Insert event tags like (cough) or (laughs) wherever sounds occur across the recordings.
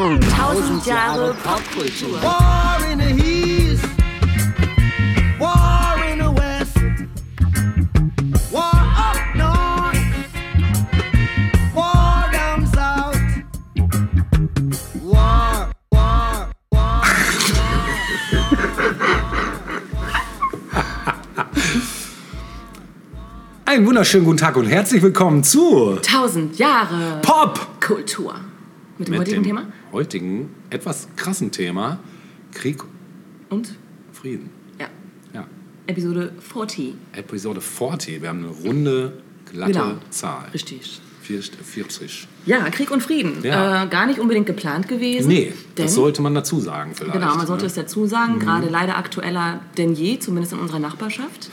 Tausend Jahre Popkultur. War in the East, war in the West, war up north, war down south, war, war, war. Einen wunderschönen guten Tag und herzlich willkommen zu Tausend Jahre Pop! Kultur. Mit dem heutigen Thema. Heutigen etwas krassen Thema Krieg, Und Frieden. ja, Ja, Episode 40. Episode 40. Wir haben eine runde, glatte Genau. Zahl. Richtig. 40. Ja, Krieg und Frieden. Ja. Äh, gar nicht unbedingt geplant gewesen. Nee, das sollte man dazu sagen vielleicht. Genau, man sollte ne? es dazu sagen, gerade leider aktueller denn je, zumindest in unserer Nachbarschaft.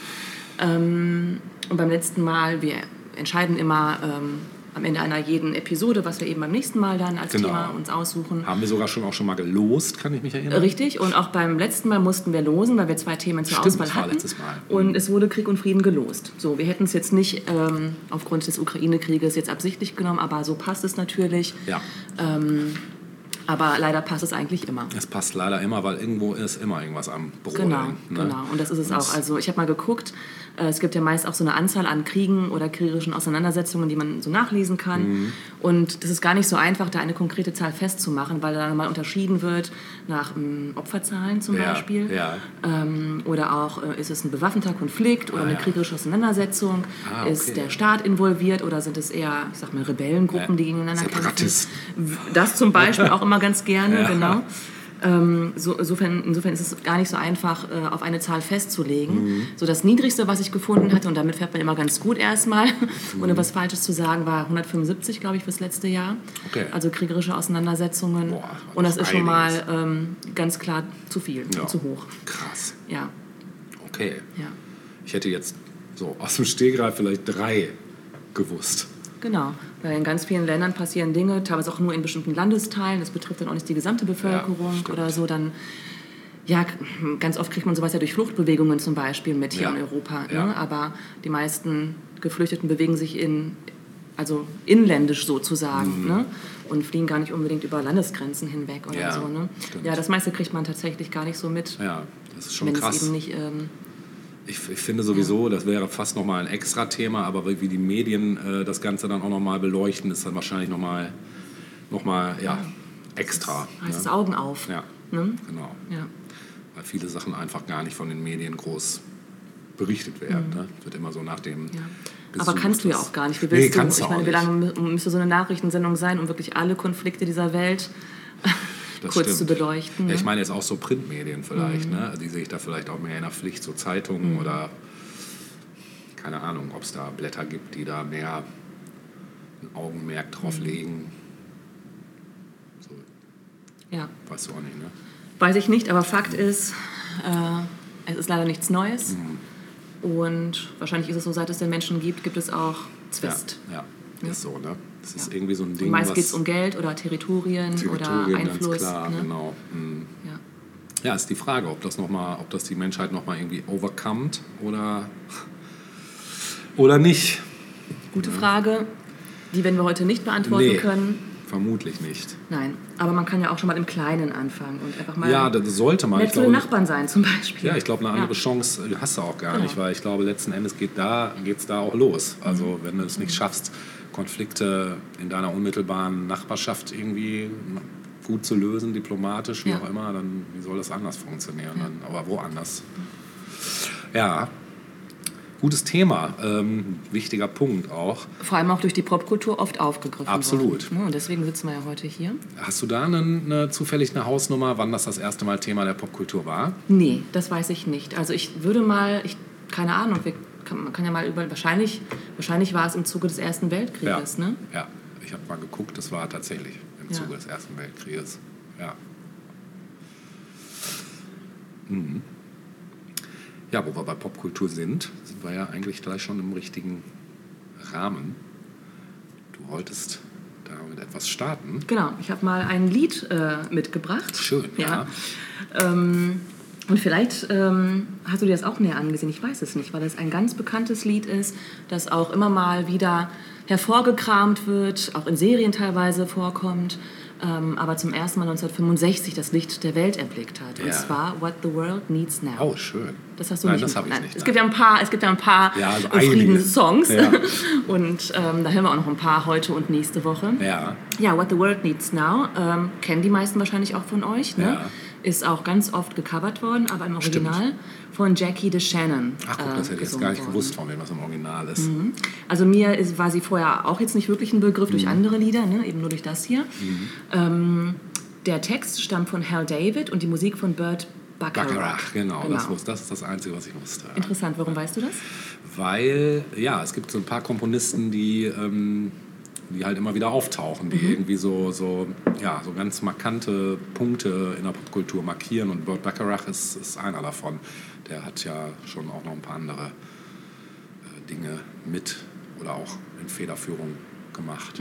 Ähm, und beim letzten Mal, wir entscheiden immer ähm, am Ende einer jeden Episode, was wir eben beim nächsten Mal dann als Genau. Thema uns aussuchen. Haben wir sogar schon auch schon mal gelost, kann ich mich erinnern? Richtig, und auch beim letzten Mal mussten wir losen, weil wir zwei Themen zur Stimmt, Auswahl hatten. letztes Mal. Und es wurde Krieg und Frieden gelost. So, wir hätten es jetzt nicht ähm, aufgrund des Ukraine-Krieges jetzt absichtlich genommen, aber so passt es natürlich. Ja, Aber leider passt es eigentlich immer. es passt leider immer, weil irgendwo ist immer irgendwas am Brodeln. Genau, ne? genau. Und das ist es Und auch. Also ich habe mal geguckt, es gibt ja meist auch so eine Anzahl an Kriegen oder kriegerischen Auseinandersetzungen, die man so nachlesen kann. Mhm. Und das ist gar nicht so einfach, da eine konkrete Zahl festzumachen, weil da mal unterschieden wird nach ähm, Opferzahlen zum Ja, Beispiel. ja. Ähm, oder auch, äh, ist es ein bewaffneter Konflikt oder Ah, eine ja. kriegerische Auseinandersetzung? Ah, okay. Ist der Staat involviert oder sind es eher, ich sag mal, Rebellengruppen, die gegeneinander kämpfen? Das zum Beispiel (laughs) auch immer ganz gerne, genau. Ähm, so, insofern, insofern ist es gar nicht so einfach, äh, auf eine Zahl festzulegen. Mhm. So das Niedrigste, was ich gefunden hatte, und damit fährt man immer ganz gut erstmal, (laughs) Mhm. ohne was Falsches zu sagen, war 175, glaube ich, fürs letzte Jahr. Okay. Also kriegerische Auseinandersetzungen. Boah, das und das ist schon mal ähm, ganz klar zu viel, Ja. zu hoch. Krass. Ja, Okay. ja. Ich hätte jetzt so aus dem Stehgreif vielleicht drei gewusst. Genau, weil in ganz vielen Ländern passieren Dinge, teilweise auch nur in bestimmten Landesteilen. Das betrifft dann auch nicht die gesamte Bevölkerung stimmt. oder so. Dann, ja, ganz oft kriegt man sowas ja durch Fluchtbewegungen zum Beispiel mit hier Ja. in Europa. Ja. Ne? Aber die meisten Geflüchteten bewegen sich in, also inländisch sozusagen. Ne? Und fliehen gar nicht unbedingt über Landesgrenzen hinweg oder Mhm. Ja, so. Ne? Ja, das meiste kriegt man tatsächlich gar nicht so mit, Ja, das ist schon wenn krass. es eben nicht. Ähm, Ich, ich finde sowieso, das wäre fast nochmal ein extra Thema, aber wie die Medien äh, das Ganze dann auch nochmal beleuchten, ist dann wahrscheinlich nochmal noch mal, ja, extra. heißt es ne? Augen auf. Ja, Ne? genau. Ja. Weil viele Sachen einfach gar nicht von den Medien groß berichtet werden. Ne? Wird immer so nach dem. Mhm. Ja. gesucht, Aber kannst du ja auch gar nicht. Wie Nee, willst du, kannst du ich meine, wie lange mü- müsste so eine Nachrichtensendung sein, um wirklich alle Konflikte dieser Welt Das kurz stimmt. zu beleuchten? Ja, ne? ich meine jetzt auch so Printmedien vielleicht, Mhm. ne? die sehe ich da vielleicht auch mehr in der Pflicht, so Zeitungen oder keine Ahnung, ob es da Blätter gibt, die da mehr ein Augenmerk drauf Mhm. legen. So, ja. weißt du auch nicht, ne? Weiß ich nicht, aber Fakt ist, äh, es ist leider nichts Neues. Mhm. Und wahrscheinlich ist es so, seit es den Menschen gibt, gibt es auch Zwist. Ja, ja, ist so, ne? Das ist Ja. irgendwie so ein Ding, Und meist geht es um Geld oder Territorien, oder Territorien, Einfluss. ganz klar, ne? genau. Mhm. ja. Ja, ist die Frage, ob das, noch mal, ob das die Menschheit nochmal irgendwie overcomet oder, oder nicht. Gute Frage, die werden wir heute nicht beantworten Nee. können. Vermutlich nicht. Nein, aber man kann ja auch schon mal im Kleinen anfangen und einfach mal Ja, das sollte man. nett zu den glaube, Nachbarn sein zum Beispiel. Ja, ich glaube, eine andere Ja. Chance äh, hast du auch gar Genau. nicht, weil ich glaube, letzten Endes geht da, geht's da auch los. Mhm. Also wenn du es nicht schaffst, Konflikte in deiner unmittelbaren Nachbarschaft irgendwie gut zu lösen, diplomatisch, wie Ja. auch immer, dann wie soll das anders funktionieren? Dann, aber woanders? Ja, gutes Thema, ähm, wichtiger Punkt auch. Vor allem auch durch die Popkultur oft aufgegriffen Absolut. worden. Ne, Und deswegen sitzen wir ja heute hier. Hast du da eine, eine, zufällig eine Hausnummer, wann das das erste Mal Thema der Popkultur war? Nee, das weiß ich nicht. Also ich würde mal, ich, keine Ahnung, wir, kann, man kann ja mal über, wahrscheinlich, wahrscheinlich war es im Zuge des Ersten Weltkrieges, ne? Ja, ich habe mal geguckt, das war tatsächlich im Ja. Zuge des Ersten Weltkrieges. Ja. Mhm. Ja, wo wir bei Popkultur sind, sind wir ja eigentlich gleich schon im richtigen Rahmen. Du wolltest damit etwas starten. Genau, ich habe mal ein Lied äh, mitgebracht. Schön, ja. Ähm, und vielleicht ähm, hast du dir das auch näher angesehen, ich weiß es nicht, weil es ein ganz bekanntes Lied ist, das auch immer mal wieder hervorgekramt wird, auch in Serien teilweise vorkommt. ähm, aber zum ersten Mal 1965 das Licht der Welt erblickt hat. Und Ja. zwar What the World Needs Now. Oh, schön. Das hast du Nein, nicht. das habe ich nein. nicht. Es gibt ja ein paar, es gibt ja ein paar Ja, also. Friedenssongs. (laughs) Ja. (laughs) Und ähm, da hören wir auch noch ein paar heute und nächste Woche. ja. Ja, What the World Needs Now ähm, kennen die meisten wahrscheinlich auch von euch. Ne? Ja. Ist auch ganz oft gecovert worden, aber im Stimmt. Original von Jackie DeShannon. Ach guck, äh, das hätte ich jetzt gar nicht worden. gewusst, von wem das im Original ist. Also mir ist, war sie vorher auch jetzt nicht wirklich ein Begriff durch andere Lieder, ne? eben nur durch das hier. Ähm, der Text stammt von Hal David und die Musik von Burt Bacharach. Baccarat, genau. Das, wusste, das ist das Einzige, was ich wusste. Interessant, warum weißt du das? Weil, ja, es gibt so ein paar Komponisten, die, ähm, die halt immer wieder auftauchen, die irgendwie so, so, ja, so ganz markante Punkte in der Popkultur markieren. Und Burt Bacharach ist, ist einer davon. Der hat ja schon auch noch ein paar andere äh, Dinge mit oder auch in Federführung gemacht.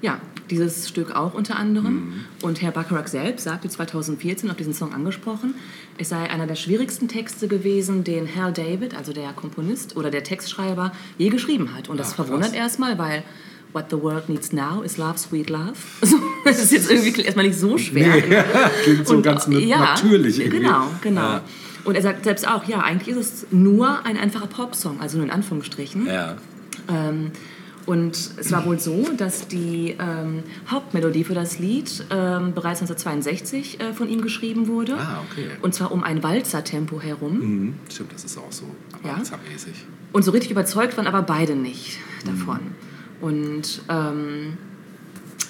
Ja, dieses Stück auch unter anderem. Mhm. Und Herr Bacharach selbst sagte 2014 auf diesen Song angesprochen, es sei einer der schwierigsten Texte gewesen, den Hal David, also der Komponist oder der Textschreiber, je geschrieben hat. Und das krass. verwundert erstmal, weil What the World Needs Now is Love, Sweet Love. (laughs) Das ist jetzt irgendwie erstmal nicht so schwer. (laughs) Klingt so Und, ganz ja, natürlich irgendwie. Genau, genau. Ja. Und er sagt selbst auch, ja, eigentlich ist es nur ein einfacher Popsong, also nur in Anführungsstrichen. Ja. Ähm, und es war wohl so, dass die ähm, Hauptmelodie für das Lied ähm, bereits 1962 äh, von ihm geschrieben wurde. Ah, okay. Und zwar um ein Walzertempo herum. Mhm. Stimmt, das ist auch so Ja. abartsmäßig. Und so richtig überzeugt waren aber beide nicht davon. Und ähm,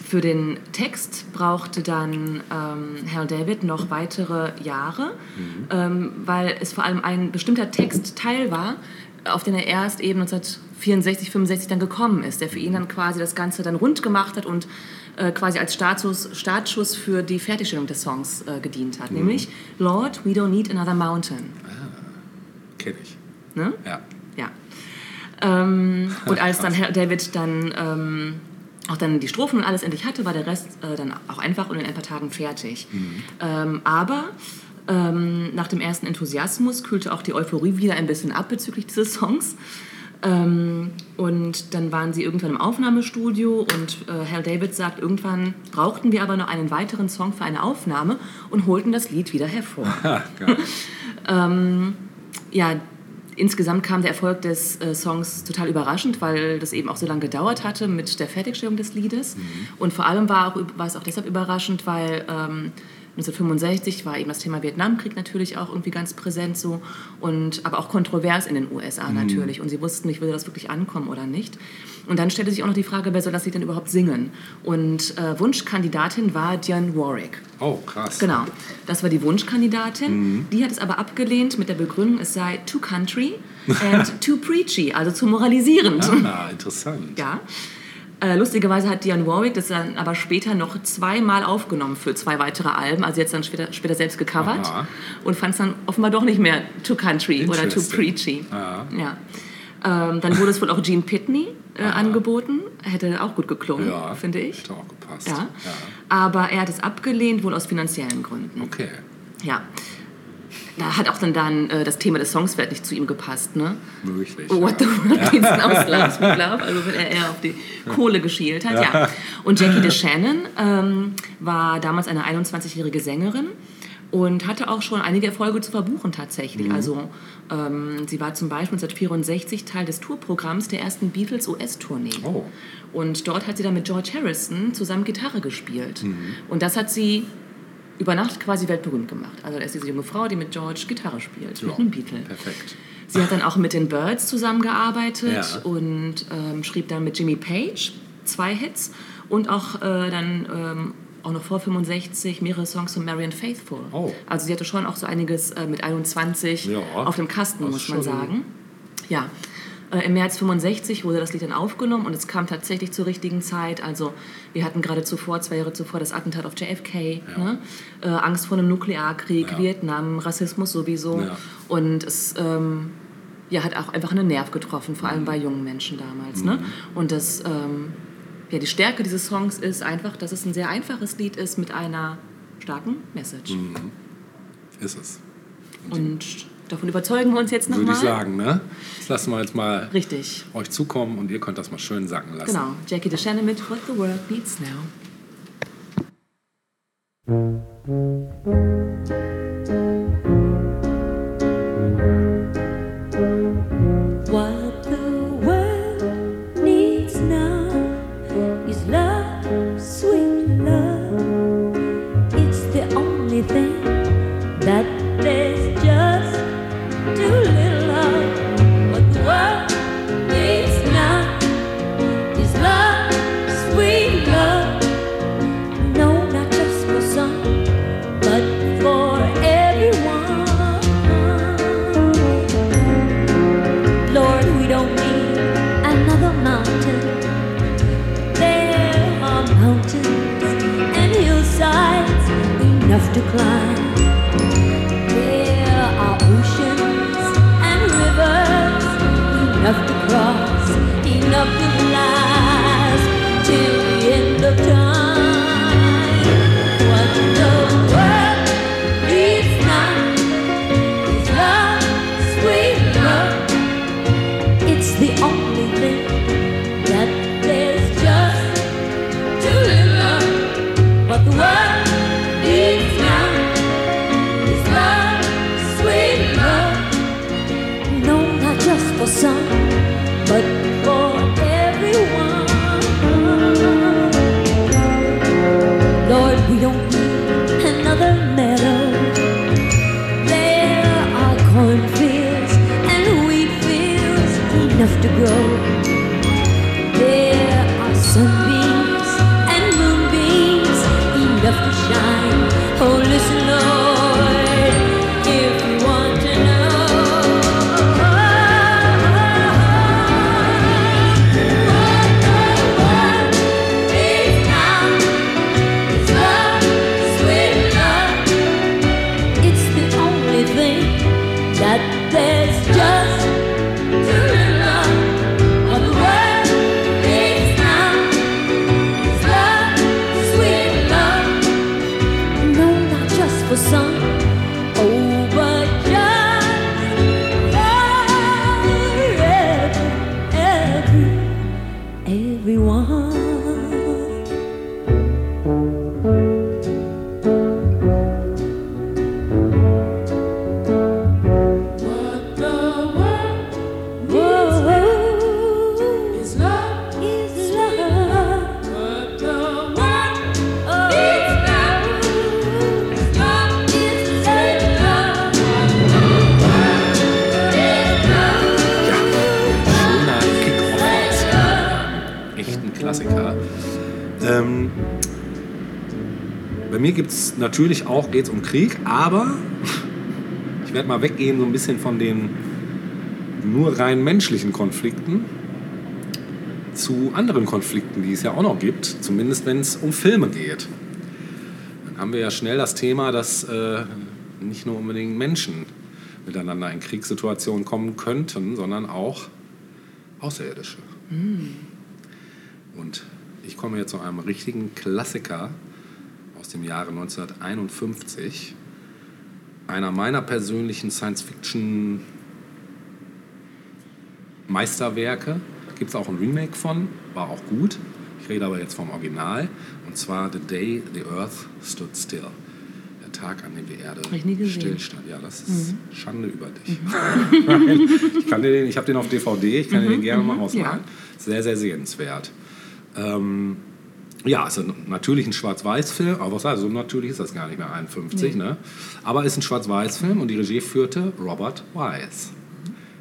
für den Text brauchte dann ähm, Hal David noch weitere Jahre, ähm, weil es vor allem ein bestimmter Textteil war, auf den er erst eben 1964, 65 dann gekommen ist, der für ihn dann quasi das Ganze dann rund gemacht hat und äh, quasi als Startschuss, Startschuss für die Fertigstellung des Songs äh, gedient hat, nämlich Lord, we don't need another mountain. Kenn ich. Ne? Ja. Ja. Ähm, (laughs) und als dann Herr David dann ähm, auch dann die Strophen und alles endlich hatte, war der Rest äh, dann auch einfach und in ein paar Tagen fertig. Ähm, aber ähm, nach dem ersten Enthusiasmus kühlte auch die Euphorie wieder ein bisschen ab bezüglich dieses Songs. Ähm, und dann waren sie irgendwann im Aufnahmestudio und äh, Herr David sagt, irgendwann brauchten wir aber noch einen weiteren Song für eine Aufnahme und holten das Lied wieder hervor. (laughs) Geil. ja, insgesamt kam der Erfolg des äh, Songs total überraschend, weil das eben auch so lange gedauert hatte mit der Fertigstellung des Liedes. Und vor allem war, auch, war es auch deshalb überraschend, weil ähm, 1965 war eben das Thema Vietnamkrieg natürlich auch irgendwie ganz präsent so und aber auch kontrovers in den USA natürlich. Und sie wussten nicht, würde das wirklich ankommen oder nicht. Und dann stellte sich auch noch die Frage, wer soll das Lied denn überhaupt singen? Und äh, Wunschkandidatin war Dionne Warwick. Oh, krass. Genau, das war die Wunschkandidatin. Die hat es aber abgelehnt mit der Begründung, es sei too country and too preachy, also zu moralisierend. Ah, interessant. Ja. Äh, lustigerweise hat Dionne Warwick das dann aber später noch zweimal aufgenommen für zwei weitere Alben. Also jetzt dann später, später selbst gecovert Aha. und fand es dann offenbar doch nicht mehr too country oder too preachy. Ah. Ja. Ähm, dann wurde es wohl auch Gene Pitney äh, angeboten. Hätte auch gut geklungen, Ja, finde ich. Hätte auch gepasst. Ja. Aber er hat es abgelehnt, wohl aus finanziellen Gründen. Okay. Ja. Da hat auch dann, dann äh, das Thema des Songs vielleicht nicht zu ihm gepasst, ne? Möglich. What ja. the world needs love, sweet love. Also wenn er eher auf die Kohle geschielt hat, ja. Und Jackie DeShannon ähm, war damals eine 21-jährige Sängerin und hatte auch schon einige Erfolge zu verbuchen tatsächlich. Also ähm, sie war zum Beispiel 1964 Teil des Tourprogramms der ersten Beatles US-Tournee. Oh. Und dort hat sie dann mit George Harrison zusammen Gitarre gespielt. Und das hat sie über Nacht quasi weltberühmt gemacht. Also da ist diese junge Frau, die mit George Gitarre spielt, mit Ja, einem Beatle. Perfekt. Sie hat dann auch mit den Birds zusammengearbeitet Ja. und ähm, schrieb dann mit Jimmy Page zwei Hits und auch äh, dann ähm, auch noch vor 65 mehrere Songs von Marian Faithfull. Oh. Also sie hatte schon auch so einiges äh, mit 21 Ja, auf dem Kasten, muss man sagen. Ja. Äh, Im März 65 wurde das Lied dann aufgenommen und es kam tatsächlich zur richtigen Zeit. Also wir hatten gerade zuvor, zwei Jahre zuvor, das Attentat auf JFK, ne? äh, Angst vor einem Nuklearkrieg, Ja. Vietnam, Rassismus sowieso. Ja. Und es ähm, ja, hat auch einfach einen Nerv getroffen, vor Mhm. allem bei jungen Menschen damals. Ne? Und das, ähm, ja, die Stärke dieses Songs ist einfach, dass es ein sehr einfaches Lied ist mit einer starken Message. Mhm. Ist es. Und Davon überzeugen wir uns jetzt nochmal. Würde ich sagen, ne? Das lassen wir jetzt mal Richtig. euch zukommen und ihr könnt das mal schön sacken lassen. Genau. Jackie DeShannon mit What the World Needs Now. Cross, natürlich auch, geht um Krieg, aber ich werde mal weggehen so ein bisschen von den nur rein menschlichen Konflikten zu anderen Konflikten, die es ja auch noch gibt, zumindest wenn es um Filme geht. Dann haben wir ja schnell das Thema, dass äh, nicht nur unbedingt Menschen miteinander in Kriegssituationen kommen könnten, sondern auch Außerirdische. Und ich komme jetzt zu einem richtigen Klassiker aus dem Jahre 1951. Einer meiner persönlichen Science-Fiction Meisterwerke. Gibt es auch ein Remake von, war auch gut. Ich rede aber jetzt vom Original. Und zwar The Day the Earth Stood Still. Der Tag, an dem die Erde stillstand. Ja, das ist Schande über dich. ich kann den, ich habe den auf DVD, ich kann dir den gerne mal ausleihen. Sehr, sehr sehenswert. Ähm, ja, ist ein- natürlich ein Schwarz-Weiß-Film, aber was heißt, so natürlich ist das gar nicht mehr 51, ne? Aber ist ein Schwarz-Weiß-Film und die Regie führte Robert Wise.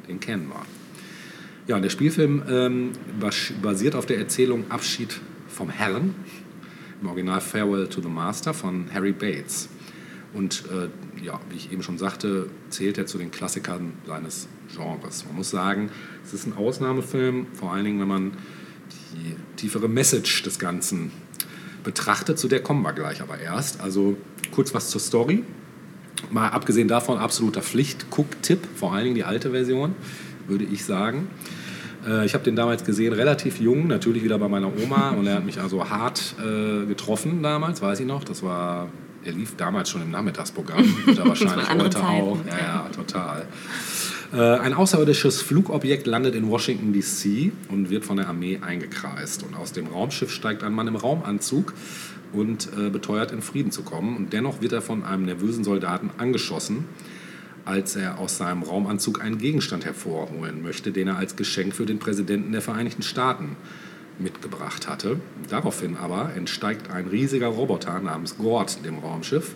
Den kennen wir. Ja, und der Spielfilm ähm, bas- basiert auf der Erzählung Abschied vom Herrn, im Original Farewell to the Master von Harry Bates. Und äh, ja, wie ich eben schon sagte, zählt er zu den Klassikern seines Genres. Man muss sagen, es ist ein Ausnahmefilm, vor allen Dingen, wenn man die tiefere Message des Ganzen betrachtet. Zu der kommen wir gleich aber erst. Also kurz was zur Story. Mal abgesehen davon, absoluter Pflicht-Guck-Tipp, vor allen Dingen die alte Version, würde ich sagen. Äh, Ich habe den damals gesehen, relativ jung, natürlich wieder bei meiner Oma und er hat mich also hart äh, getroffen damals, weiß ich noch. Das war, er lief damals schon im Nachmittagsprogramm, (laughs) wird er wahrscheinlich heute auch. Zeiten, Ja, ja, total. Äh, Ein außerirdisches Flugobjekt landet in Washington DC und wird von der Armee eingekreist. Und aus dem Raumschiff steigt ein Mann im Raumanzug und äh, beteuert, in Frieden zu kommen. Und dennoch wird er von einem nervösen Soldaten angeschossen, als er aus seinem Raumanzug einen Gegenstand hervorholen möchte, den er als Geschenk für den Präsidenten der Vereinigten Staaten mitgebracht hatte. Daraufhin aber entsteigt ein riesiger Roboter namens Gord dem Raumschiff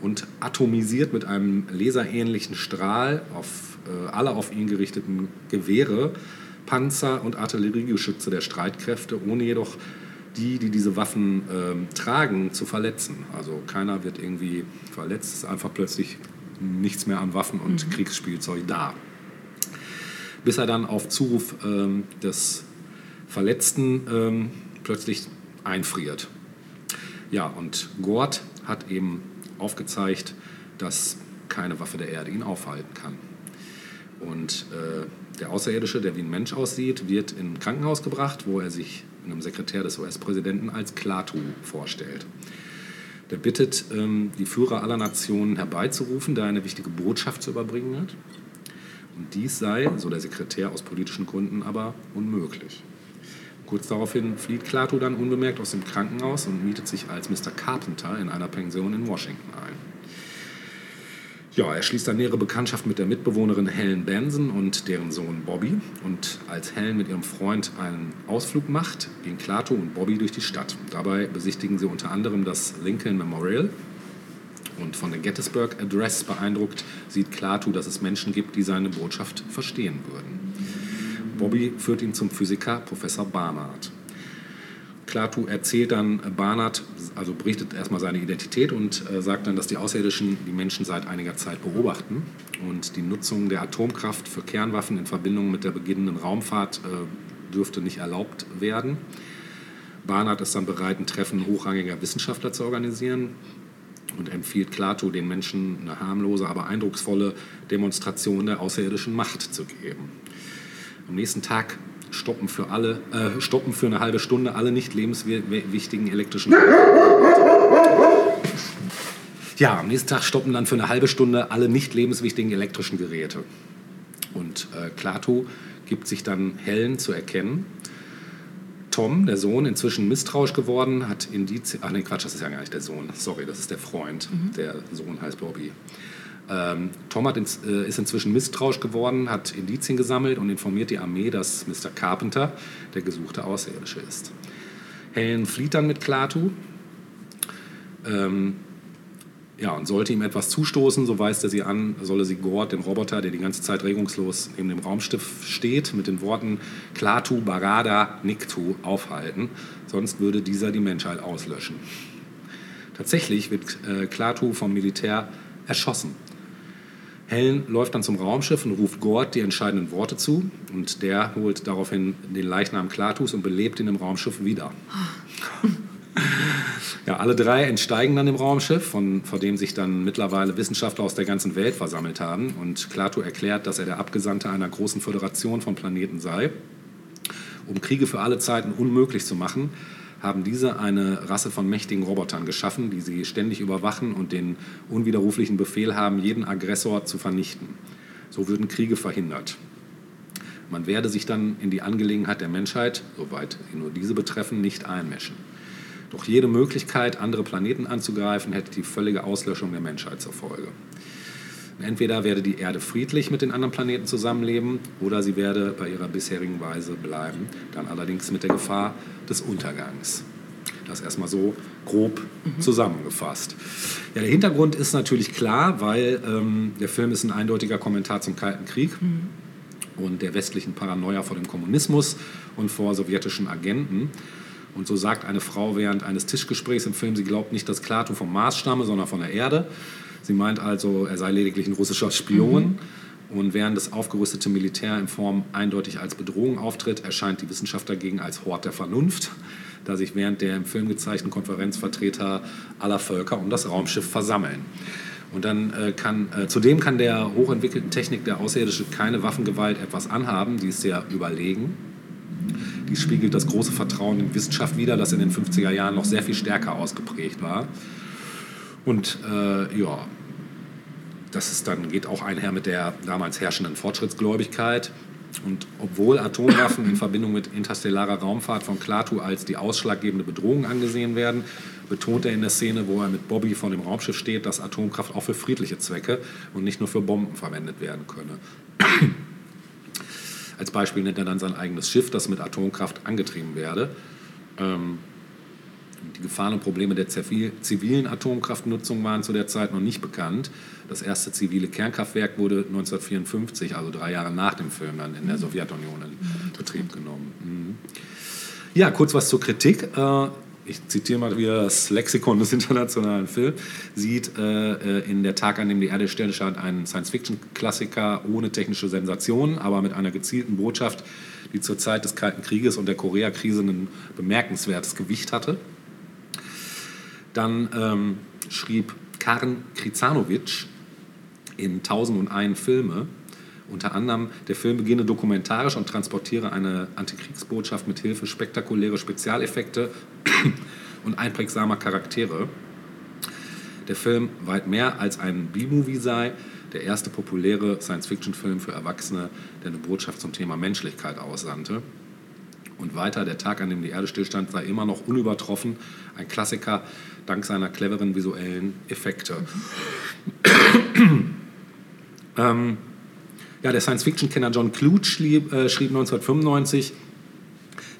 und atomisiert mit einem laserähnlichen Strahl auf äh, alle auf ihn gerichteten Gewehre, Panzer und Artilleriegeschütze der Streitkräfte, ohne jedoch die, die diese Waffen ähm, tragen, zu verletzen. Also keiner wird irgendwie verletzt, es ist einfach plötzlich nichts mehr an Waffen und Kriegsspielzeug da. Bis er dann auf Zuruf ähm, des Verletzten ähm, plötzlich einfriert. Ja, und Gord hat eben aufgezeigt, dass keine Waffe der Erde ihn aufhalten kann. Und äh, der Außerirdische, der wie ein Mensch aussieht, wird in ein Krankenhaus gebracht, wo er sich einem Sekretär des US-Präsidenten als Klaatu vorstellt. Der bittet, ähm, die Führer aller Nationen herbeizurufen, da er eine wichtige Botschaft zu überbringen hat. Und dies sei, so der Sekretär aus politischen Gründen, aber unmöglich. Kurz daraufhin flieht Klaatu dann unbemerkt aus dem Krankenhaus und mietet sich als Mr. Carpenter in einer Pension in Washington ein. Ja, er schließt dann nähere Bekanntschaft mit der Mitbewohnerin Helen Benson und deren Sohn Bobby. Und als Helen mit ihrem Freund einen Ausflug macht, gehen Klaatu und Bobby durch die Stadt. Dabei besichtigen sie unter anderem das Lincoln Memorial. Und von der Gettysburg Address beeindruckt sieht Klaatu, dass es Menschen gibt, die seine Botschaft verstehen würden. Bobby führt ihn zum Physiker Professor Barnard. Klaatu erzählt dann Barnard, also berichtet erstmal seine Identität und äh, sagt dann, dass die Außerirdischen die Menschen seit einiger Zeit beobachten und die Nutzung der Atomkraft für Kernwaffen in Verbindung mit der beginnenden Raumfahrt äh, dürfte nicht erlaubt werden. Barnard ist dann bereit, ein Treffen hochrangiger Wissenschaftler zu organisieren und empfiehlt Klaatu, den Menschen eine harmlose, aber eindrucksvolle Demonstration der außerirdischen Macht zu geben. Am nächsten Tag stoppen für alle, äh, stoppen für eine halbe Stunde alle nicht lebenswichtigen elektrischen. Ja, am nächsten Tag stoppen dann für eine halbe Stunde alle nicht lebenswichtigen elektrischen Geräte. Und äh, Klaatu gibt sich dann Helen zu erkennen. Tom, der Sohn, inzwischen misstrauisch geworden, hat Indizien. Ach nee, Quatsch, das ist ja gar nicht der Sohn. Sorry, das ist der Freund. Der Sohn heißt Bobby. Ähm, Tom hat ins, äh, ist inzwischen misstrauisch geworden, hat Indizien gesammelt und informiert die Armee, dass Mr. Carpenter der gesuchte Außerirdische ist. Helen flieht dann mit Klaatu. Ähm, ja, und sollte ihm etwas zustoßen, so weist er sie an, solle sie Gord, den Roboter, der die ganze Zeit regungslos neben dem Raumschiff steht, mit den Worten Klaatu, Barada, Niktu aufhalten, sonst würde dieser die Menschheit auslöschen. Tatsächlich wird äh, Klaatu vom Militär erschossen. Helen läuft dann zum Raumschiff und ruft Gord die entscheidenden Worte zu. Und der holt daraufhin den Leichnam Klatus und belebt ihn im Raumschiff wieder. Ja, alle drei entsteigen dann im Raumschiff, von, vor dem sich dann mittlerweile Wissenschaftler aus der ganzen Welt versammelt haben. Und Klaatu erklärt, dass er der Abgesandte einer großen Föderation von Planeten sei. Um Kriege für alle Zeiten unmöglich zu machen, haben diese eine Rasse von mächtigen Robotern geschaffen, die sie ständig überwachen und den unwiderruflichen Befehl haben, jeden Aggressor zu vernichten. So würden Kriege verhindert. Man werde sich dann in die Angelegenheit der Menschheit, soweit sie nur diese betreffen, nicht einmischen. Doch jede Möglichkeit, andere Planeten anzugreifen, hätte die völlige Auslöschung der Menschheit zur Folge. Entweder werde die Erde friedlich mit den anderen Planeten zusammenleben oder sie werde bei ihrer bisherigen Weise bleiben, dann allerdings mit der Gefahr des Untergangs. Das erstmal so grob zusammengefasst. Ja, der Hintergrund ist natürlich klar, weil ähm, der Film ist ein eindeutiger Kommentar zum Kalten Krieg und der westlichen Paranoia vor dem Kommunismus und vor sowjetischen Agenten. Und so sagt eine Frau während eines Tischgesprächs im Film, sie glaubt nicht, dass Klaatu vom Mars stamme, sondern von der Erde. Sie meint also, er sei lediglich ein russischer Spion. Und während das aufgerüstete Militär in Form eindeutig als Bedrohung auftritt, erscheint die Wissenschaft dagegen als Hort der Vernunft, da sich während der im Film gezeigten Konferenz Vertreter aller Völker um das Raumschiff versammeln. Und dann äh, kann, äh, zudem kann der hochentwickelten Technik der Außerirdische keine Waffengewalt etwas anhaben, die ist sehr überlegen. Dies spiegelt das große Vertrauen in Wissenschaft wider, das in den 50er Jahren noch sehr viel stärker ausgeprägt war. Und äh, ja, das ist dann, geht auch einher mit der damals herrschenden Fortschrittsgläubigkeit. Und obwohl Atomwaffen in Verbindung mit interstellarer Raumfahrt von Klaatu als die ausschlaggebende Bedrohung angesehen werden, betont er in der Szene, wo er mit Bobby vor dem Raumschiff steht, dass Atomkraft auch für friedliche Zwecke und nicht nur für Bomben verwendet werden könne. Als Beispiel nennt er dann sein eigenes Schiff, das mit Atomkraft angetrieben werde. Ähm, die Gefahren und Probleme der zivil- zivilen Atomkraftnutzung waren zu der Zeit noch nicht bekannt. Das erste zivile Kernkraftwerk wurde 1954, also drei Jahre nach dem Film, dann in der Sowjetunion in Betrieb genommen. Mhm. Ja, kurz was zur Kritik. Äh, Ich zitiere mal wieder das Lexikon des internationalen Films. Sieht äh, äh, in der Tag, an dem die Erde still stand, einen Science-Fiction-Klassiker ohne technische Sensationen, aber mit einer gezielten Botschaft, die zur Zeit des Kalten Krieges und der Koreakrise ein bemerkenswertes Gewicht hatte. Dann ähm, schrieb Karen Krizanovic in 1001 Filme, unter anderem, der Film beginne dokumentarisch und transportiere eine Antikriegsbotschaft mit Hilfe spektakuläre Spezialeffekte (coughs) und einprägsamer Charaktere. Der Film weit mehr als ein B-Movie sei, der erste populäre Science-Fiction-Film für Erwachsene, der eine Botschaft zum Thema Menschlichkeit aussandte. Und weiter, der Tag, an dem die Erde stillstand, sei immer noch unübertroffen, ein Klassiker dank seiner cleveren visuellen Effekte. (coughs) ähm, ja, der Science-Fiction-Kenner John Clute schrieb, äh, schrieb 1995,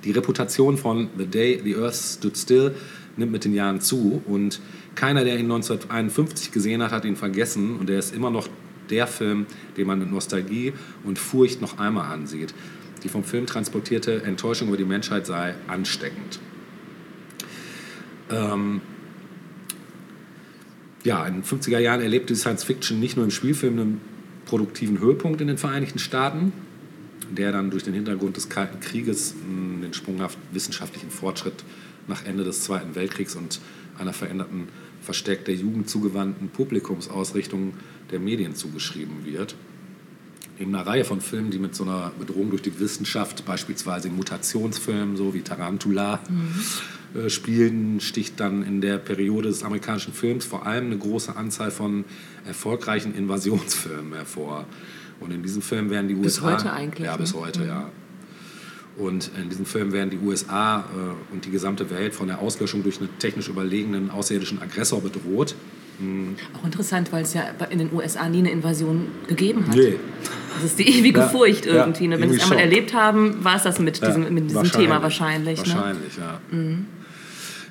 die Reputation von The Day the Earth Stood Still nimmt mit den Jahren zu und keiner, der ihn 1951 gesehen hat, hat ihn vergessen und er ist immer noch der Film, den man mit Nostalgie und Furcht noch einmal ansieht. Die vom Film transportierte Enttäuschung über die Menschheit sei ansteckend. Ähm, ja, in den 50er Jahren erlebte die Science Fiction nicht nur im Spielfilm einen produktiven Höhepunkt in den Vereinigten Staaten, der dann durch den Hintergrund des Kalten Krieges den sprunghaft wissenschaftlichen Fortschritt nach Ende des Zweiten Weltkriegs und einer veränderten, verstärkt der Jugend zugewandten Publikumsausrichtung der Medien zugeschrieben wird. Neben einer Reihe von Filmen, die mit so einer Bedrohung durch die Wissenschaft, beispielsweise in Mutationsfilmen, so wie Tarantula, äh, spielen, sticht dann in der Periode des amerikanischen Films vor allem eine große Anzahl von erfolgreichen Invasionsfilmen hervor. Und in diesem Film werden die Bis USA... heute eigentlich, Ja, ne? bis heute, ja. Und in diesem Film werden die USA äh, und die gesamte Welt von der Auslöschung durch einen technisch überlegenen außerirdischen Aggressor bedroht. Auch interessant, weil es ja in den USA nie eine Invasion gegeben hat. Nee. Das ist die ewige Ja, Furcht ja, irgendwie. Ne? Wenn sie es einmal schon. erlebt haben, war es das mit diesem, mit diesem Thema wahrscheinlich. Ne? Wahrscheinlich, ja.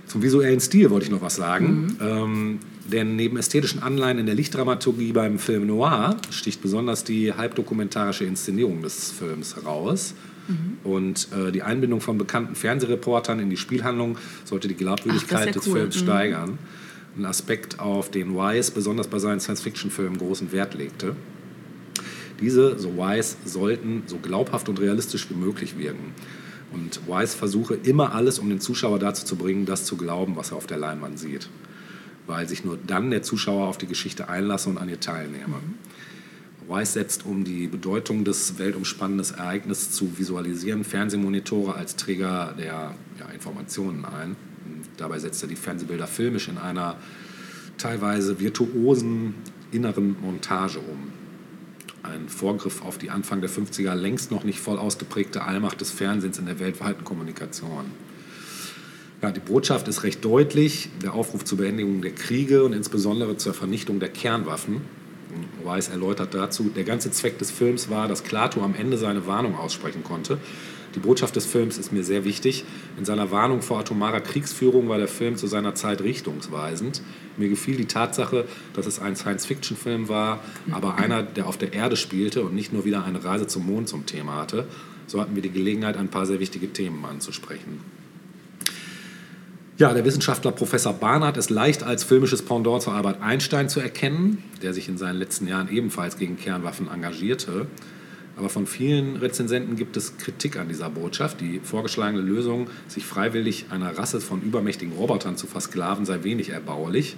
Zum visuellen Stil wollte ich noch was sagen. Ähm, denn neben ästhetischen Anleihen in der Lichtdramaturgie beim Film Noir sticht besonders die halbdokumentarische Inszenierung des Films heraus. Und äh, die Einbindung von bekannten Fernsehreportern in die Spielhandlung sollte die Glaubwürdigkeit Ach, ja des cool. Films Mhm. steigern. Ein Aspekt, auf den Wise besonders bei seinen Science-Fiction-Filmen großen Wert legte. Diese, so Wise, sollten so glaubhaft und realistisch wie möglich wirken. Und Wise versuche immer alles, um den Zuschauer dazu zu bringen, das zu glauben, was er auf der Leinwand sieht. Weil sich nur dann der Zuschauer auf die Geschichte einlasse und an ihr teilnehme. Wise setzt, um die Bedeutung des weltumspannenden Ereignisses zu visualisieren, Fernsehmonitore als Träger der ja, Informationen ein. Dabei setzt er die Fernsehbilder filmisch in einer teilweise virtuosen inneren Montage um. Ein Vorgriff auf die Anfang der 50er längst noch nicht voll ausgeprägte Allmacht des Fernsehens in der weltweiten Kommunikation. Ja, die Botschaft ist recht deutlich. Der Aufruf zur Beendigung der Kriege und insbesondere zur Vernichtung der Kernwaffen. Weiss erläutert dazu, der ganze Zweck des Films war, dass Klaatu am Ende seine Warnung aussprechen konnte. Die Botschaft des Films ist mir sehr wichtig. In seiner Warnung vor atomarer Kriegsführung war der Film zu seiner Zeit richtungsweisend. Mir gefiel die Tatsache, dass es ein Science-Fiction-Film war, aber einer, der auf der Erde spielte und nicht nur wieder eine Reise zum Mond zum Thema hatte. So hatten wir die Gelegenheit, ein paar sehr wichtige Themen anzusprechen. Ja, der Wissenschaftler Professor Barnard ist leicht als filmisches Pendant zu Albert Einstein zu erkennen, der sich in seinen letzten Jahren ebenfalls gegen Kernwaffen engagierte. Aber von vielen Rezensenten gibt es Kritik an dieser Botschaft. Die vorgeschlagene Lösung, sich freiwillig einer Rasse von übermächtigen Robotern zu versklaven, sei wenig erbaulich.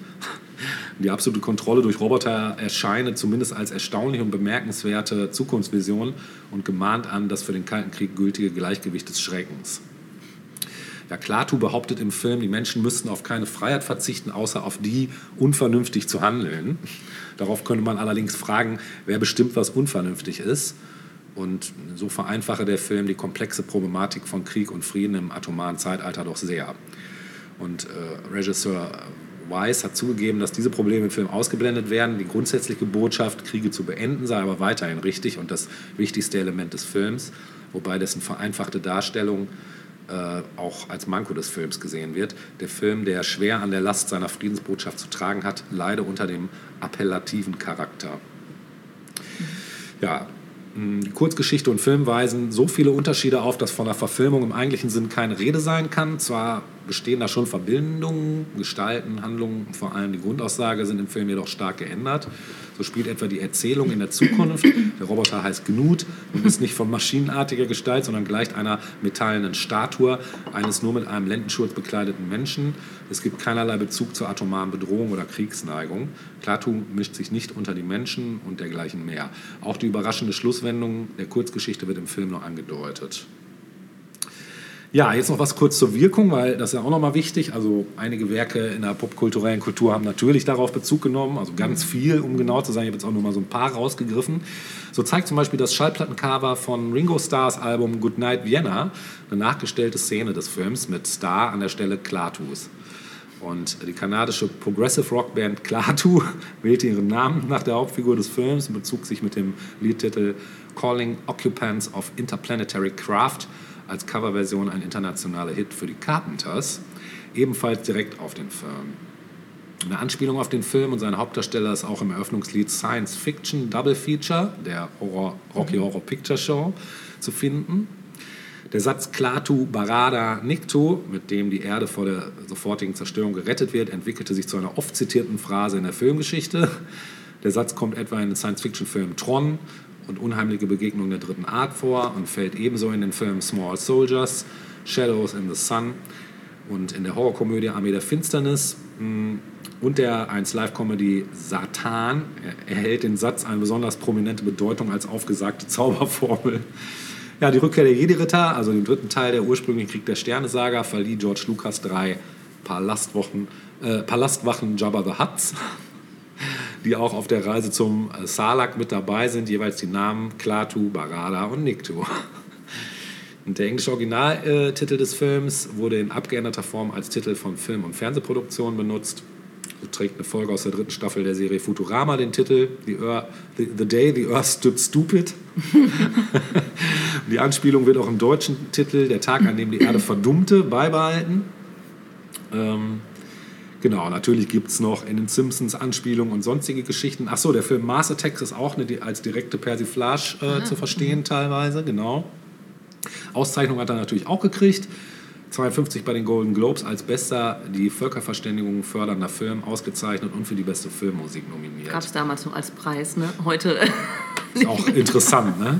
Die absolute Kontrolle durch Roboter erscheine zumindest als erstaunliche und bemerkenswerte Zukunftsvision und gemahnt an das für den Kalten Krieg gültige Gleichgewicht des Schreckens. Ja, Klaatu behauptet im Film, die Menschen müssten auf keine Freiheit verzichten, außer auf die, unvernünftig zu handeln. Darauf könnte man allerdings fragen, wer bestimmt, was unvernünftig ist. Und so vereinfache der Film die komplexe Problematik von Krieg und Frieden im atomaren Zeitalter doch sehr. Und äh, Regisseur Weiss hat zugegeben, dass diese Probleme im Film ausgeblendet werden. Die grundsätzliche Botschaft, Kriege zu beenden, sei aber weiterhin richtig und das wichtigste Element des Films, wobei dessen vereinfachte Darstellung äh, auch als Manko des Films gesehen wird. Der Film, der schwer an der Last seiner Friedensbotschaft zu tragen hat, leide unter dem appellativen Charakter. Ja, Kurzgeschichte und Film weisen so viele Unterschiede auf, dass von der Verfilmung im eigentlichen Sinn keine Rede sein kann. Zwar bestehen da schon Verbindungen, Gestalten, Handlungen, vor allem die Grundaussage sind im Film jedoch stark geändert. So spielt etwa die Erzählung in der Zukunft. Der Roboter heißt Gnut und ist nicht von maschinenartiger Gestalt, sondern gleicht einer metallenen Statue eines nur mit einem Lendenschurz bekleideten Menschen. Es gibt keinerlei Bezug zur atomaren Bedrohung oder Kriegsneigung. Klaatu mischt sich nicht unter die Menschen und dergleichen mehr. Auch die überraschende Schlusswendung der Kurzgeschichte wird im Film noch angedeutet. Ja, jetzt noch was kurz zur Wirkung, weil das ist ja auch nochmal wichtig. Also einige Werke in der popkulturellen Kultur haben natürlich darauf Bezug genommen, also ganz viel, um genau zu sein. Ich habe jetzt auch nur mal so ein paar rausgegriffen. So zeigt zum Beispiel das Schallplattencover von Ringo Starrs Album Goodnight Vienna eine nachgestellte Szene des Films mit Star an der Stelle Klatus. Und die kanadische Progressive Rock Band Klaatu (laughs) wählte ihren Namen nach der Hauptfigur des Films und bezog sich mit dem Liedtitel Calling Occupants of Interplanetary Craft als Coverversion ein internationaler Hit für die Carpenters, ebenfalls direkt auf den Film. Eine Anspielung auf den Film und seinen Hauptdarsteller ist auch im Eröffnungslied Science Fiction Double Feature der Horror, Rocky Horror Picture Show zu finden. Der Satz Klaatu Barada Nikto, mit dem die Erde vor der sofortigen Zerstörung gerettet wird, entwickelte sich zu einer oft zitierten Phrase in der Filmgeschichte. Der Satz kommt etwa in den Science-Fiction-Film Tron und Unheimliche Begegnung der dritten Art vor und fällt ebenso in den Filmen Small Soldiers, Shadows in the Sun und in der Horrorkomödie Armee der Finsternis mh, und der 1 Live-Comedy Satan er- erhält den Satz eine besonders prominente Bedeutung als aufgesagte Zauberformel. Ja, die Rückkehr der Jedi-Ritter, also dem dritten Teil der ursprünglichen Krieg der Sterne-Saga, verlieh George Lucas drei Palastwochen, äh, Palastwachen Jabba the Hutts, die auch auf der Reise zum äh, Salak mit dabei sind, jeweils die Namen Klaatu, Barada und Nikto. (laughs) Und der englische Originaltitel des Films wurde in abgeänderter Form als Titel von Film- und Fernsehproduktionen benutzt. So trägt eine Folge aus der dritten Staffel der Serie Futurama den Titel The, Earth, the, the Day the Earth Stood Stupid. (laughs) die Anspielung wird auch im deutschen Titel Der Tag, an dem die Erde verdummte, beibehalten. Ähm, genau, natürlich gibt es noch in den Simpsons Anspielungen und sonstige Geschichten. Achso, der Film Mars Attacks ist auch eine, als direkte Persiflage äh, zu verstehen teilweise, genau. Auszeichnung hat er natürlich auch gekriegt. 52 bei den Golden Globes als bester die Völkerverständigung fördernder Film ausgezeichnet und für die beste Filmmusik nominiert. Gab es damals noch als Preis, ne? Heute. (laughs) Ist auch interessant, ne?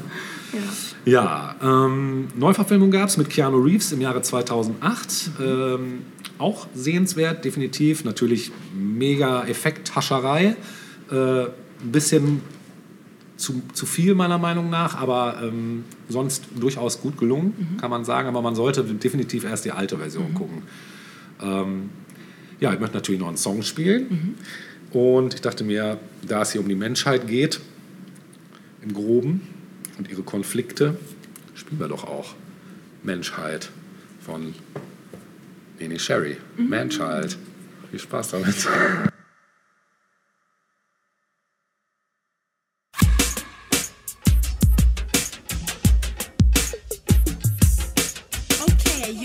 Ja, ähm, Neuverfilmung gab es mit Keanu Reeves im Jahre 2008. Ähm, auch sehenswert, definitiv. Natürlich mega Effekthascherei. Äh, ein bisschen zu, zu viel meiner Meinung nach, aber ähm, sonst durchaus gut gelungen, kann man sagen. Aber man sollte definitiv erst die alte Version gucken. Ähm, ja, ich möchte natürlich noch einen Song spielen. Und ich dachte mir, da es hier um die Menschheit geht, im Groben und ihre Konflikte, spielen wir doch auch Menschheit von Nene Sherry. Manchild. Viel Spaß damit. Okay,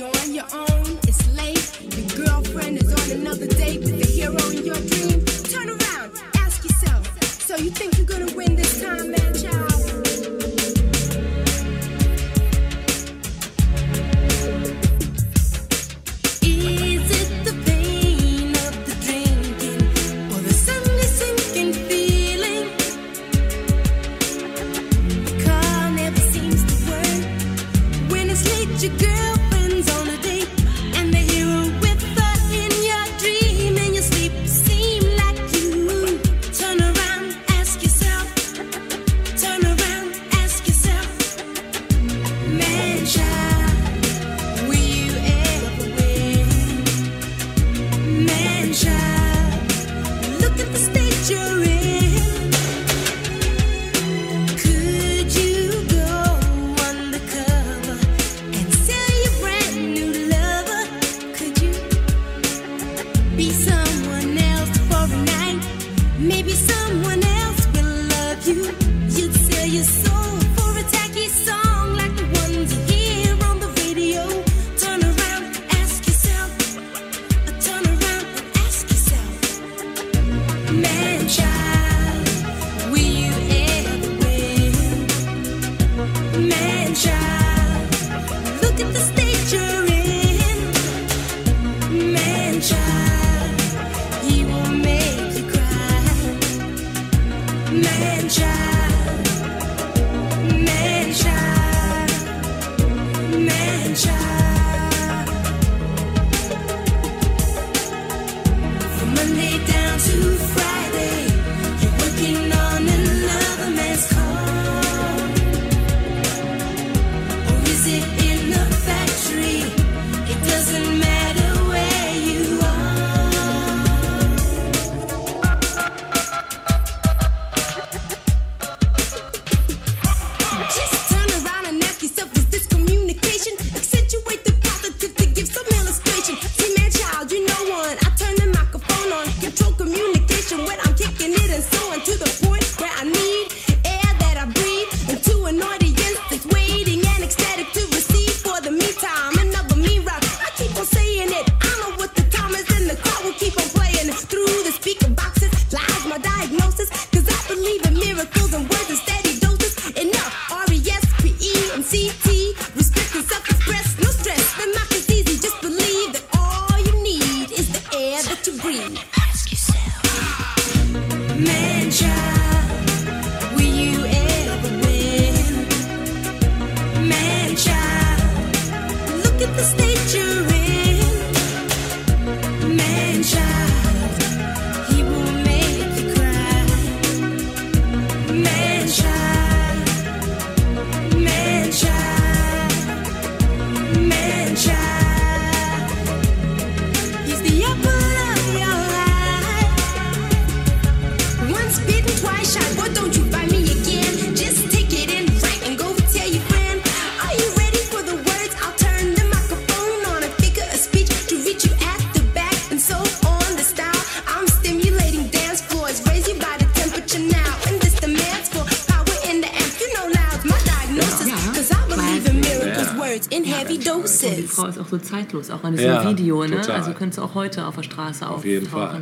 Cause I believe in miracles, Ja. words in heavy Die doses. Frau ist auch so zeitlos, auch in diesem Ja, Video, ne? total. Also könntest du auch heute auf der Straße Auf jeden Fall.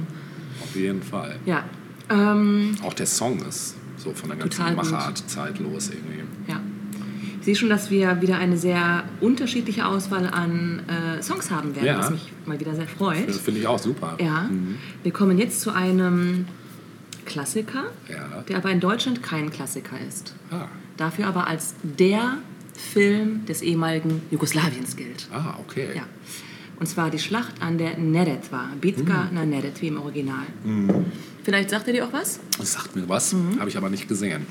Auf jeden Fall. Ja. Ähm, Auch der Song ist so von der ganzen Total gut. Machart zeitlos irgendwie. ja. Ich sehe schon, dass wir wieder eine sehr unterschiedliche Auswahl an äh, Songs haben werden, Ja. was mich mal wieder sehr freut. Das finde ich auch super. Ja. Wir kommen jetzt zu einem Klassiker, Ja. der aber in Deutschland kein Klassiker ist. Ah, Dafür aber als der Film des ehemaligen Jugoslawiens gilt. ah okay. Ja. Und zwar die Schlacht an der Neretva, Bitka Mhm. na Neretvi im Original. Vielleicht sagt er dir auch was? Das sagt mir was, Mhm. habe ich aber nicht gesehen.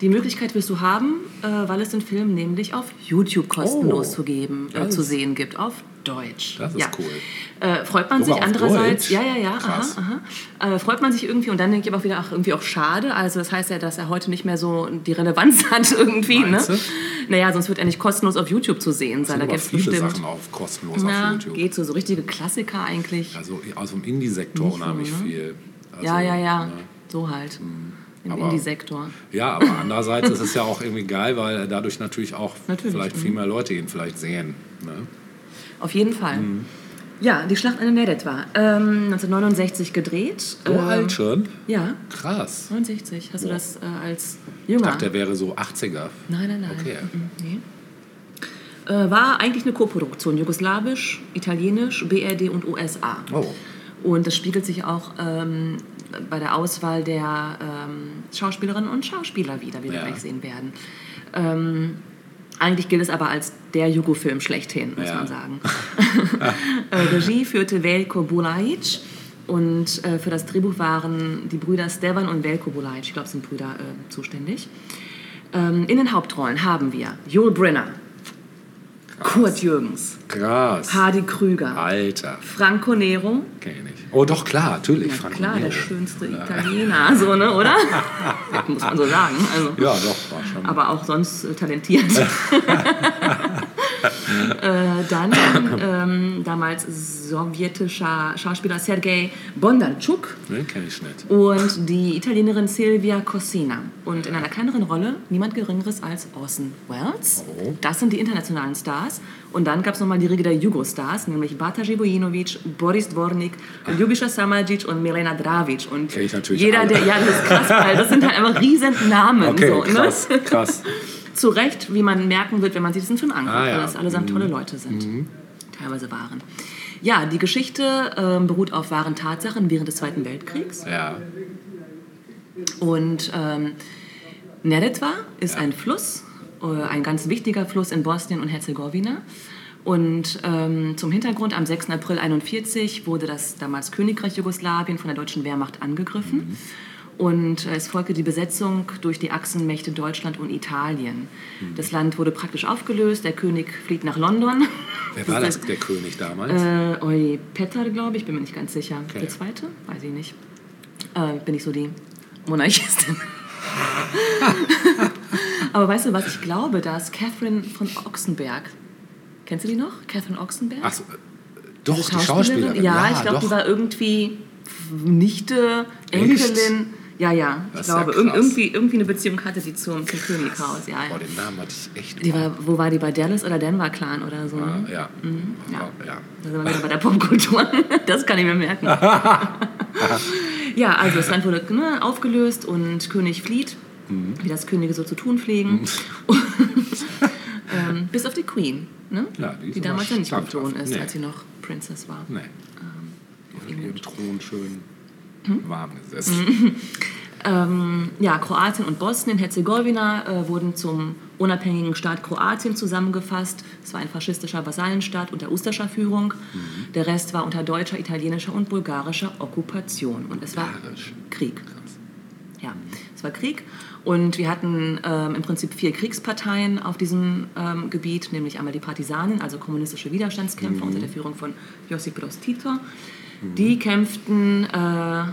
Die Möglichkeit wirst du haben, äh, weil es den Film nämlich auf YouTube kostenlos Oh, zu geben, äh, zu sehen gibt, auf Deutsch. Das ist ja. cool. Äh, freut man Sogar sich andererseits, Deutsch? ja, ja, ja, aha, Krass. aha. Äh, freut man sich irgendwie und dann denke ich aber auch wieder, ach, irgendwie auch schade. Also das heißt ja, dass er heute nicht mehr so die Relevanz (laughs) hat irgendwie. Meinst ne? du? Naja, sonst wird er nicht kostenlos auf YouTube zu sehen sein. Da gibt es bestimmt. Sachen auf kostenlos ja, auf YouTube. geht so, so richtige Klassiker eigentlich. Also aus dem Indie-Sektor unheimlich ne? viel. Also, ja, ja, ja, ne? so halt. Im Indie-Sektor. Ja, aber andererseits ist es ja auch irgendwie geil, weil dadurch natürlich auch (laughs) Natürlich, vielleicht mhm. viel mehr Leute ihn vielleicht sehen. Ne? Auf jeden Fall. Mhm. Ja, die Schlacht an der Neretva. Ähm, 1969 gedreht. So ähm, alt schon? Ja, Krass. 69. Hast du das äh, als Ich Jünger? dachte, der wäre so 80er. Nein, nein, nein. Okay. Mhm, nee. Äh, war eigentlich eine Koproduktion, jugoslawisch, italienisch, BRD und USA. Oh. Und das spiegelt sich auch ähm, bei der Auswahl der ähm, Schauspielerinnen und Schauspieler wieder, wie wir Ja. gleich sehen werden. Ähm, eigentlich gilt es aber als der Jugo-Film schlechthin, muss Ja. man sagen. (laughs) (laughs) Äh, Regie führte Veljko Bulajic und äh, für das Drehbuch waren die Brüder Stevan und Veljko Bulajic, ich glaube, es sind Brüder, äh, zuständig. Ähm, in den Hauptrollen haben wir Joel Brenner, Kurt Jürgens, Krass. Hardy Krüger, Alter. Franco Nero, Kenn ich. Oh, doch, klar, natürlich. ja, klar, der schönste Italiener, so, ne, oder? (laughs) Muss man so sagen. Also. Ja, doch, war schon. Aber auch sonst talentiert. (laughs) äh, dann ähm, damals sowjetischer Schauspieler Sergei Bondarchuk Den kenne ich nicht. und die Italienerin Silvia Cossina. Und in einer kleineren Rolle niemand Geringeres als Orson Welles. Oh. Das sind die internationalen Stars. Und dann gab es nochmal die Riege der Jugostars, nämlich Bata Živojinovic, Boris Dvornik, Ljubiša Samardžić und Milena Dravic. Und Kenn ich natürlich jeder, alle. der, ja, das ist krass, weil das sind halt einfach riesen Namen. Okay, so, ne? krass, krass. (laughs) Zu Recht, wie man merken wird, wenn man sich diesen Film anguckt, Ah, ja. weil das allesamt tolle Leute sind. Teilweise waren. Ja, die Geschichte ähm, beruht auf wahren Tatsachen während des Zweiten Weltkriegs. Ja. Und ähm, Neretva ist ein Fluss, äh, ein ganz wichtiger Fluss in Bosnien und Herzegowina. Und ähm, zum Hintergrund, am 6. April 1941 wurde das damals Königreich Jugoslawien von der deutschen Wehrmacht angegriffen. Und äh, es folgte die Besetzung durch die Achsenmächte Deutschland und Italien. Das Land wurde praktisch aufgelöst, der König fliegt nach London. Wer war das, der König damals? Äh, Oi Petar, glaube ich, bin mir nicht ganz sicher. Okay. Der zweite? Weiß ich nicht. Äh, bin ich so die Monarchistin. (laughs) Aber weißt du was, ich glaube, dass Catherine von Ochsenberg, kennst du die noch? Catherine Ochsenberg? Ach, so, äh, doch, die Schauspielerin. Ja, ich glaube, die war irgendwie Nichte, Enkelin. Ja, ja, ich ja glaube, krass. irgendwie, irgendwie eine Beziehung hatte sie zum, zum Könighaus. Ja, ja. Boah, den Namen hatte ich echt. Die war, wo war die bei Dallas oder Denver Clan oder so? Ne? ja. ja. ja. ja. Da sind wir wieder bei der Popkultur. (laughs) Das kann ich mir merken. (laughs) ja, also das Land wurde ne, aufgelöst und König flieht, wie das Könige so zu tun pflegen. (laughs) ähm, bis auf die Queen, ne? Ja, die die damals ja nicht. Thron ist, Nee. als sie noch Princess war. Nee. auf Auf ihrem. Thron schön Hm? warm gesessen. Ähm, ja, Kroatien und Bosnien-Herzegowina äh, wurden zum unabhängigen Staat Kroatien zusammengefasst. Es war ein faschistischer Vasallenstaat unter Ustascher Führung. Mhm. Der Rest war unter deutscher, italienischer und bulgarischer Okkupation. Und es war Bulgarisch. Krieg. Ja, es war Krieg. Und wir hatten ähm, im Prinzip vier Kriegsparteien auf diesem ähm, Gebiet, nämlich einmal die Partisanen, also kommunistische Widerstandskämpfer unter der Führung von Josip Broz Tito. Die kämpften äh,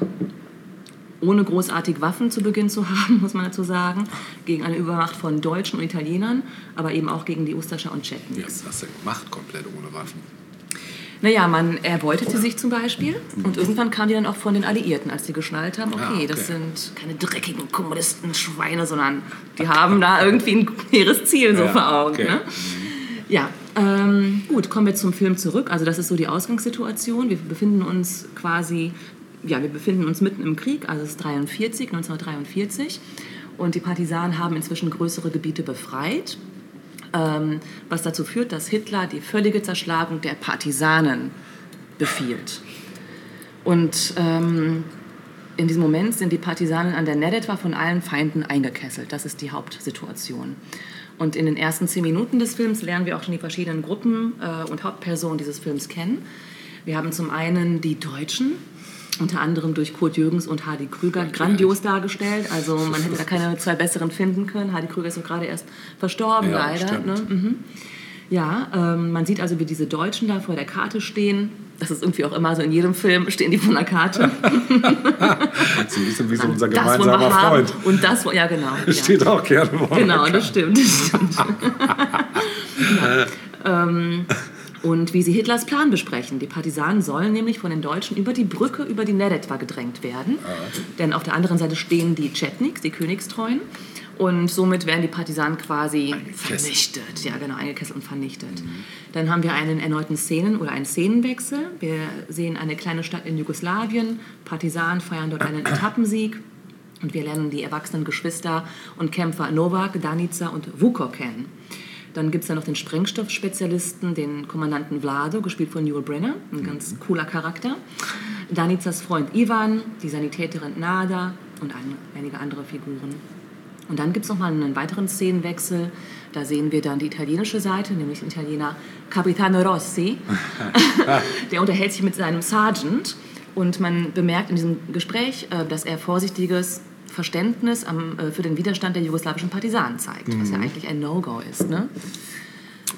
ohne großartig Waffen zu Beginn zu (laughs) haben, muss man dazu sagen, gegen eine Übermacht von Deutschen und Italienern, aber eben auch gegen die Ustascher und Wie hast du das denn gemacht, komplett ohne Waffen? Naja, man erbeutete sich zum Beispiel und irgendwann kamen die dann auch von den Alliierten, als die geschnallt haben, okay, Ah, okay. das sind keine dreckigen Kommunisten-Schweine, sondern die haben da irgendwie ein (laughs) hehres Ziel so Ja, vor Augen. okay. Ne? Ja, ähm, gut, kommen wir zum Film zurück. Also das ist so die Ausgangssituation. Wir befinden uns quasi, ja, wir befinden uns mitten im Krieg, also es ist 43, 1943. Und die Partisanen haben inzwischen größere Gebiete befreit ähm, was dazu führt, dass Hitler die völlige Zerschlagung der Partisanen befiehlt. Und ähm, in diesem Moment sind die Partisanen an der Neretva von allen Feinden eingekesselt. Das ist die Hauptsituation. Und in den ersten zehn Minuten des Films lernen wir auch schon die verschiedenen Gruppen äh, und Hauptpersonen dieses Films kennen. Wir haben zum einen die Deutschen, unter anderem durch Kurt Jürgens und Hardy Krüger, grandios dargestellt. Also man hätte da keine zwei besseren finden können. Hardy Krüger ist doch gerade erst verstorben, Ja, leider. Ne? Mhm. Ja, ähm, man sieht also, wie diese Deutschen da vor der Karte stehen. Das ist irgendwie auch immer so in jedem Film, stehen die vor einer Karte. (laughs) Das ist ein bisschen wie so unser gemeinsamer. Freund. Und das, ja genau. Ja. Steht auch gerne vor. Genau, das stimmt. Das stimmt. (laughs) ja. ähm, und wie sie Hitlers Plan besprechen. Die Partisanen sollen nämlich von den Deutschen über die Brücke über die Neretva gedrängt werden. Denn auf der anderen Seite stehen die Chetniks, die Königstreuen. Und somit werden die Partisanen quasi vernichtet. Ja, genau, eingekesselt und vernichtet. Dann haben wir einen erneuten Szenen- oder einen Szenenwechsel. Wir sehen eine kleine Stadt in Jugoslawien. Partisanen feiern dort einen Etappensieg. Und wir lernen die erwachsenen Geschwister und Kämpfer Novak, Danica und Vuko kennen. Dann gibt es da noch den Sprengstoffspezialisten, den Kommandanten Vlado, gespielt von Yul Brenner, ein ganz cooler Charakter. Danicas Freund Ivan, die Sanitäterin Nada und ein, einige andere Figuren. Und dann gibt es nochmal einen weiteren Szenenwechsel. Da sehen wir dann die italienische Seite, nämlich den Italiener Capitano Rossi. (laughs) Der unterhält sich mit seinem Sergeant und man bemerkt in diesem Gespräch, äh, dass er vorsichtiges Verständnis äh, für den Widerstand der jugoslawischen Partisanen zeigt, was ja eigentlich ein No-Go ist. Ne?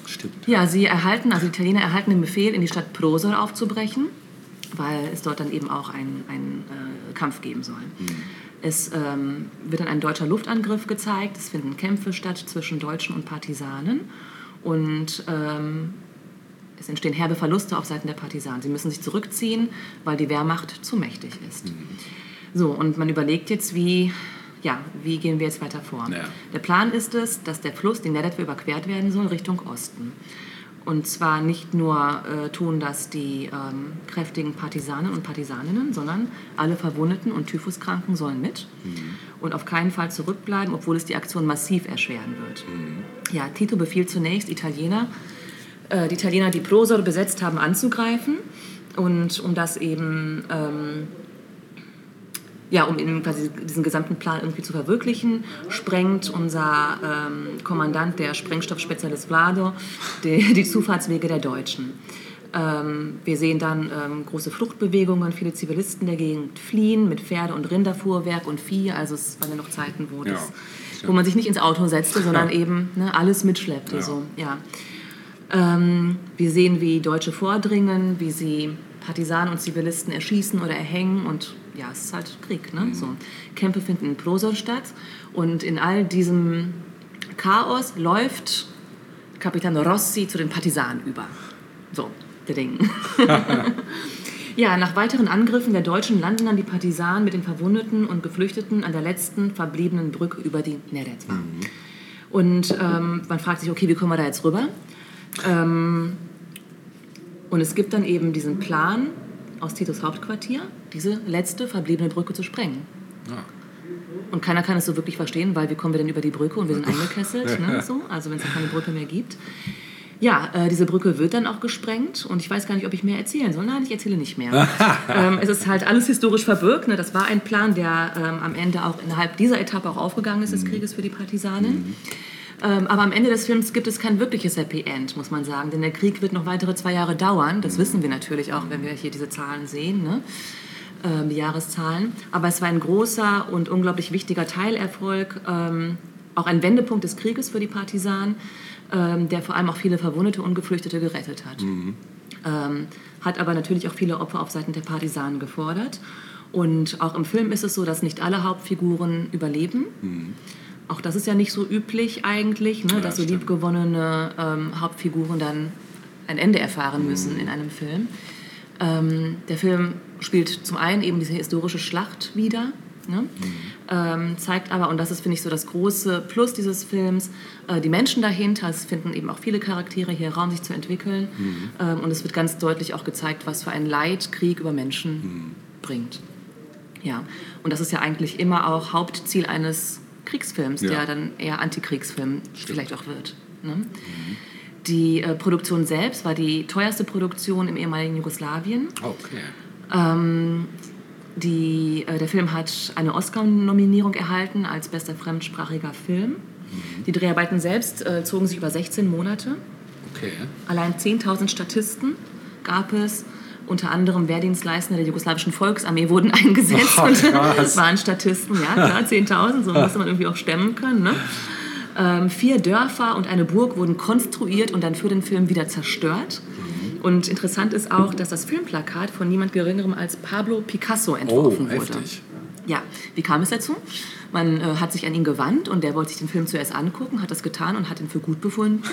Stimmt. Ja, sie erhalten, also die Italiener erhalten den Befehl, in die Stadt Prosor aufzubrechen, weil es dort dann eben auch einen, einen äh, Kampf geben soll. Es ähm, wird dann ein deutscher Luftangriff gezeigt, es finden Kämpfe statt zwischen Deutschen und Partisanen und ähm, es entstehen herbe Verluste auf Seiten der Partisanen. Sie müssen sich zurückziehen, weil die Wehrmacht zu mächtig ist. So, und man überlegt jetzt, wie, ja, wie gehen wir jetzt weiter vor. Ja. Der Plan ist es, dass der Fluss, die Neretva, überquert werden soll Richtung Osten. Und zwar nicht nur äh, tun das die ähm, kräftigen Partisanen und Partisaninnen, sondern alle Verwundeten und Typhuskranken sollen mit und auf keinen Fall zurückbleiben, obwohl es die Aktion massiv erschweren wird. Ja, Tito befiehlt zunächst Italiener, äh, die Italiener, die Prosor besetzt haben, anzugreifen. Und um das eben ähm, ja, um eben quasi diesen gesamten Plan irgendwie zu verwirklichen, sprengt unser ähm, Kommandant, der Sprengstoffspezialist Vlado, die, die Zufahrtswege der Deutschen. Ähm, wir sehen dann ähm, große Fluchtbewegungen, viele Zivilisten der Gegend fliehen mit Pferde- und Rinderfuhrwerk und Vieh. Also es waren ja noch Zeiten, wo, Ja, das, stimmt. wo man sich nicht ins Auto setzte, sondern eben ne, alles mitschleppte. Ja. So, ja. Ähm, wir sehen, wie Deutsche vordringen, wie sie Partisanen und Zivilisten erschießen oder erhängen und ja, es ist halt Krieg. Ne? So. Kämpfe finden in Prosor statt und in all diesem Chaos läuft Capitano Rossi zu den Partisanen über. So, der Ding. (laughs) ja, nach weiteren Angriffen der Deutschen landen dann die Partisanen mit den Verwundeten und Geflüchteten an der letzten verbliebenen Brücke über die Neretva. Und ähm, man fragt sich, okay, wie kommen wir da jetzt rüber? Ähm, und es gibt dann eben diesen Plan aus Titos Hauptquartier, diese letzte verbliebene Brücke zu sprengen. Ja. Und keiner kann es so wirklich verstehen, weil wie kommen wir denn über die Brücke und wir sind eingekesselt, ne, so, also wenn es keine Brücke mehr gibt. Ja, äh, diese Brücke wird dann auch gesprengt und ich weiß gar nicht, ob ich mehr erzählen soll. Nein, ich erzähle nicht mehr. (laughs) ähm, es ist halt alles historisch verbirgt. Ne? Das war ein Plan, der ähm, am Ende auch innerhalb dieser Etappe auch aufgegangen ist des Krieges für die Partisanen. Ähm, aber am Ende des Films gibt es kein wirkliches Happy End, muss man sagen. Denn der Krieg wird noch weitere zwei Jahre dauern. Das wissen wir natürlich auch, wenn wir hier diese Zahlen sehen, ne? Ähm, die Jahreszahlen. Aber es war ein großer und unglaublich wichtiger Teilerfolg. Ähm, auch ein Wendepunkt des Krieges für die Partisanen, ähm, der vor allem auch viele Verwundete und Geflüchtete gerettet hat. Ähm, hat aber natürlich auch viele Opfer auf Seiten der Partisanen gefordert. Und auch im Film ist es so, dass nicht alle Hauptfiguren überleben. Auch das ist ja nicht so üblich eigentlich, ne, Ja, dass so liebgewonnene ähm, Hauptfiguren dann ein Ende erfahren müssen in einem Film. Ähm, der Film spielt zum einen eben diese historische Schlacht wieder, ne? ähm, zeigt aber, und das ist, finde ich, so das große Plus dieses Films, äh, die Menschen dahinter. Es finden eben auch viele Charaktere hier Raum, sich zu entwickeln. Ähm, und es wird ganz deutlich auch gezeigt, was für ein Leid Krieg über Menschen bringt. Ja, und das ist ja eigentlich immer auch Hauptziel eines Kriegsfilms, Ja. der dann eher Antikriegsfilm vielleicht auch wird. Ne? Die äh, Produktion selbst war die teuerste Produktion im ehemaligen Jugoslawien. Okay. Die, äh, der Film hat eine Oscar-Nominierung erhalten als bester fremdsprachiger Film. Die Dreharbeiten selbst äh, zogen sich über 16 Monate. Okay. Allein 10.000 Statisten gab es. Unter anderem Wehrdienstleistende der jugoslawischen Volksarmee wurden (laughs) eingesetzt Oh, und waren Statisten. Ja, klar, 10.000, so (laughs) musste man irgendwie auch stemmen können. Ne? Ähm, vier Dörfer und eine Burg wurden konstruiert und dann für den Film wieder zerstört. Und interessant ist auch, dass das Filmplakat von niemand Geringerem als Pablo Picasso Oh, entworfen wurde. heftig. Ja, wie kam es dazu? Man äh, hat sich an ihn gewandt und der wollte sich den Film zuerst angucken, hat das getan und hat ihn für gut befunden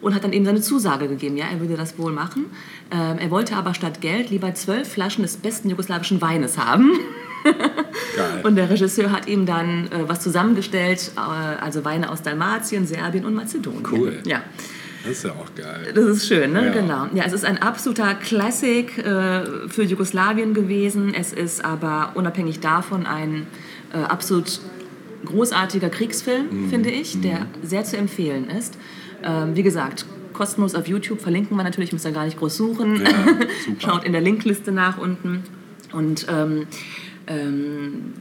und hat dann eben seine Zusage gegeben, ja, er würde das wohl machen. Ähm, er wollte aber statt Geld lieber zwölf Flaschen des besten jugoslawischen Weines haben. (laughs) Geil. Und der Regisseur hat ihm dann äh, was zusammengestellt, äh, also Weine aus Dalmatien, Serbien und Mazedonien. Cool. Ja. Das ist ja auch geil. Das ist schön, ne? Ja. Genau. Ja, es ist ein absoluter Classic äh, für Jugoslawien gewesen. Es ist aber unabhängig davon ein äh, absolut großartiger Kriegsfilm, Mhm. finde ich, der sehr zu empfehlen ist. Ähm, wie gesagt, kostenlos auf YouTube verlinken wir natürlich, müsst ihr gar nicht groß suchen. Ja, (laughs) super. Schaut in der Linkliste nach unten. Und ähm, ähm,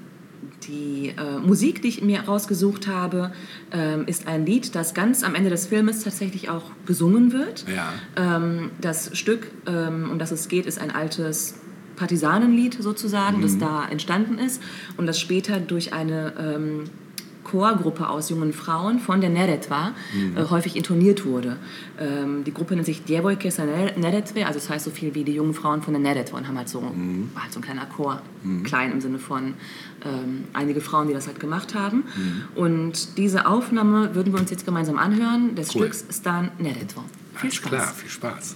die äh, Musik, die ich mir rausgesucht habe, ähm, ist ein Lied, das ganz am Ende des Filmes tatsächlich auch gesungen wird. Ja. Ähm, das Stück, ähm, um das es geht, ist ein altes Partisanenlied sozusagen, das da entstanden ist und das später durch eine ähm, Chorgruppe aus jungen Frauen von der Neretva äh, häufig intoniert wurde. Ähm, die Gruppe nennt sich Djevojke sa Neretve, also das heißt so viel wie die jungen Frauen von der Neretva und haben halt so, war halt so ein kleiner Chor, klein im Sinne von ähm, einige Frauen, die das halt gemacht haben. Und diese Aufnahme würden wir uns jetzt gemeinsam anhören, des Cool. Stücks Stan Neretva. Viel Alles Spaß. klar, viel Spaß.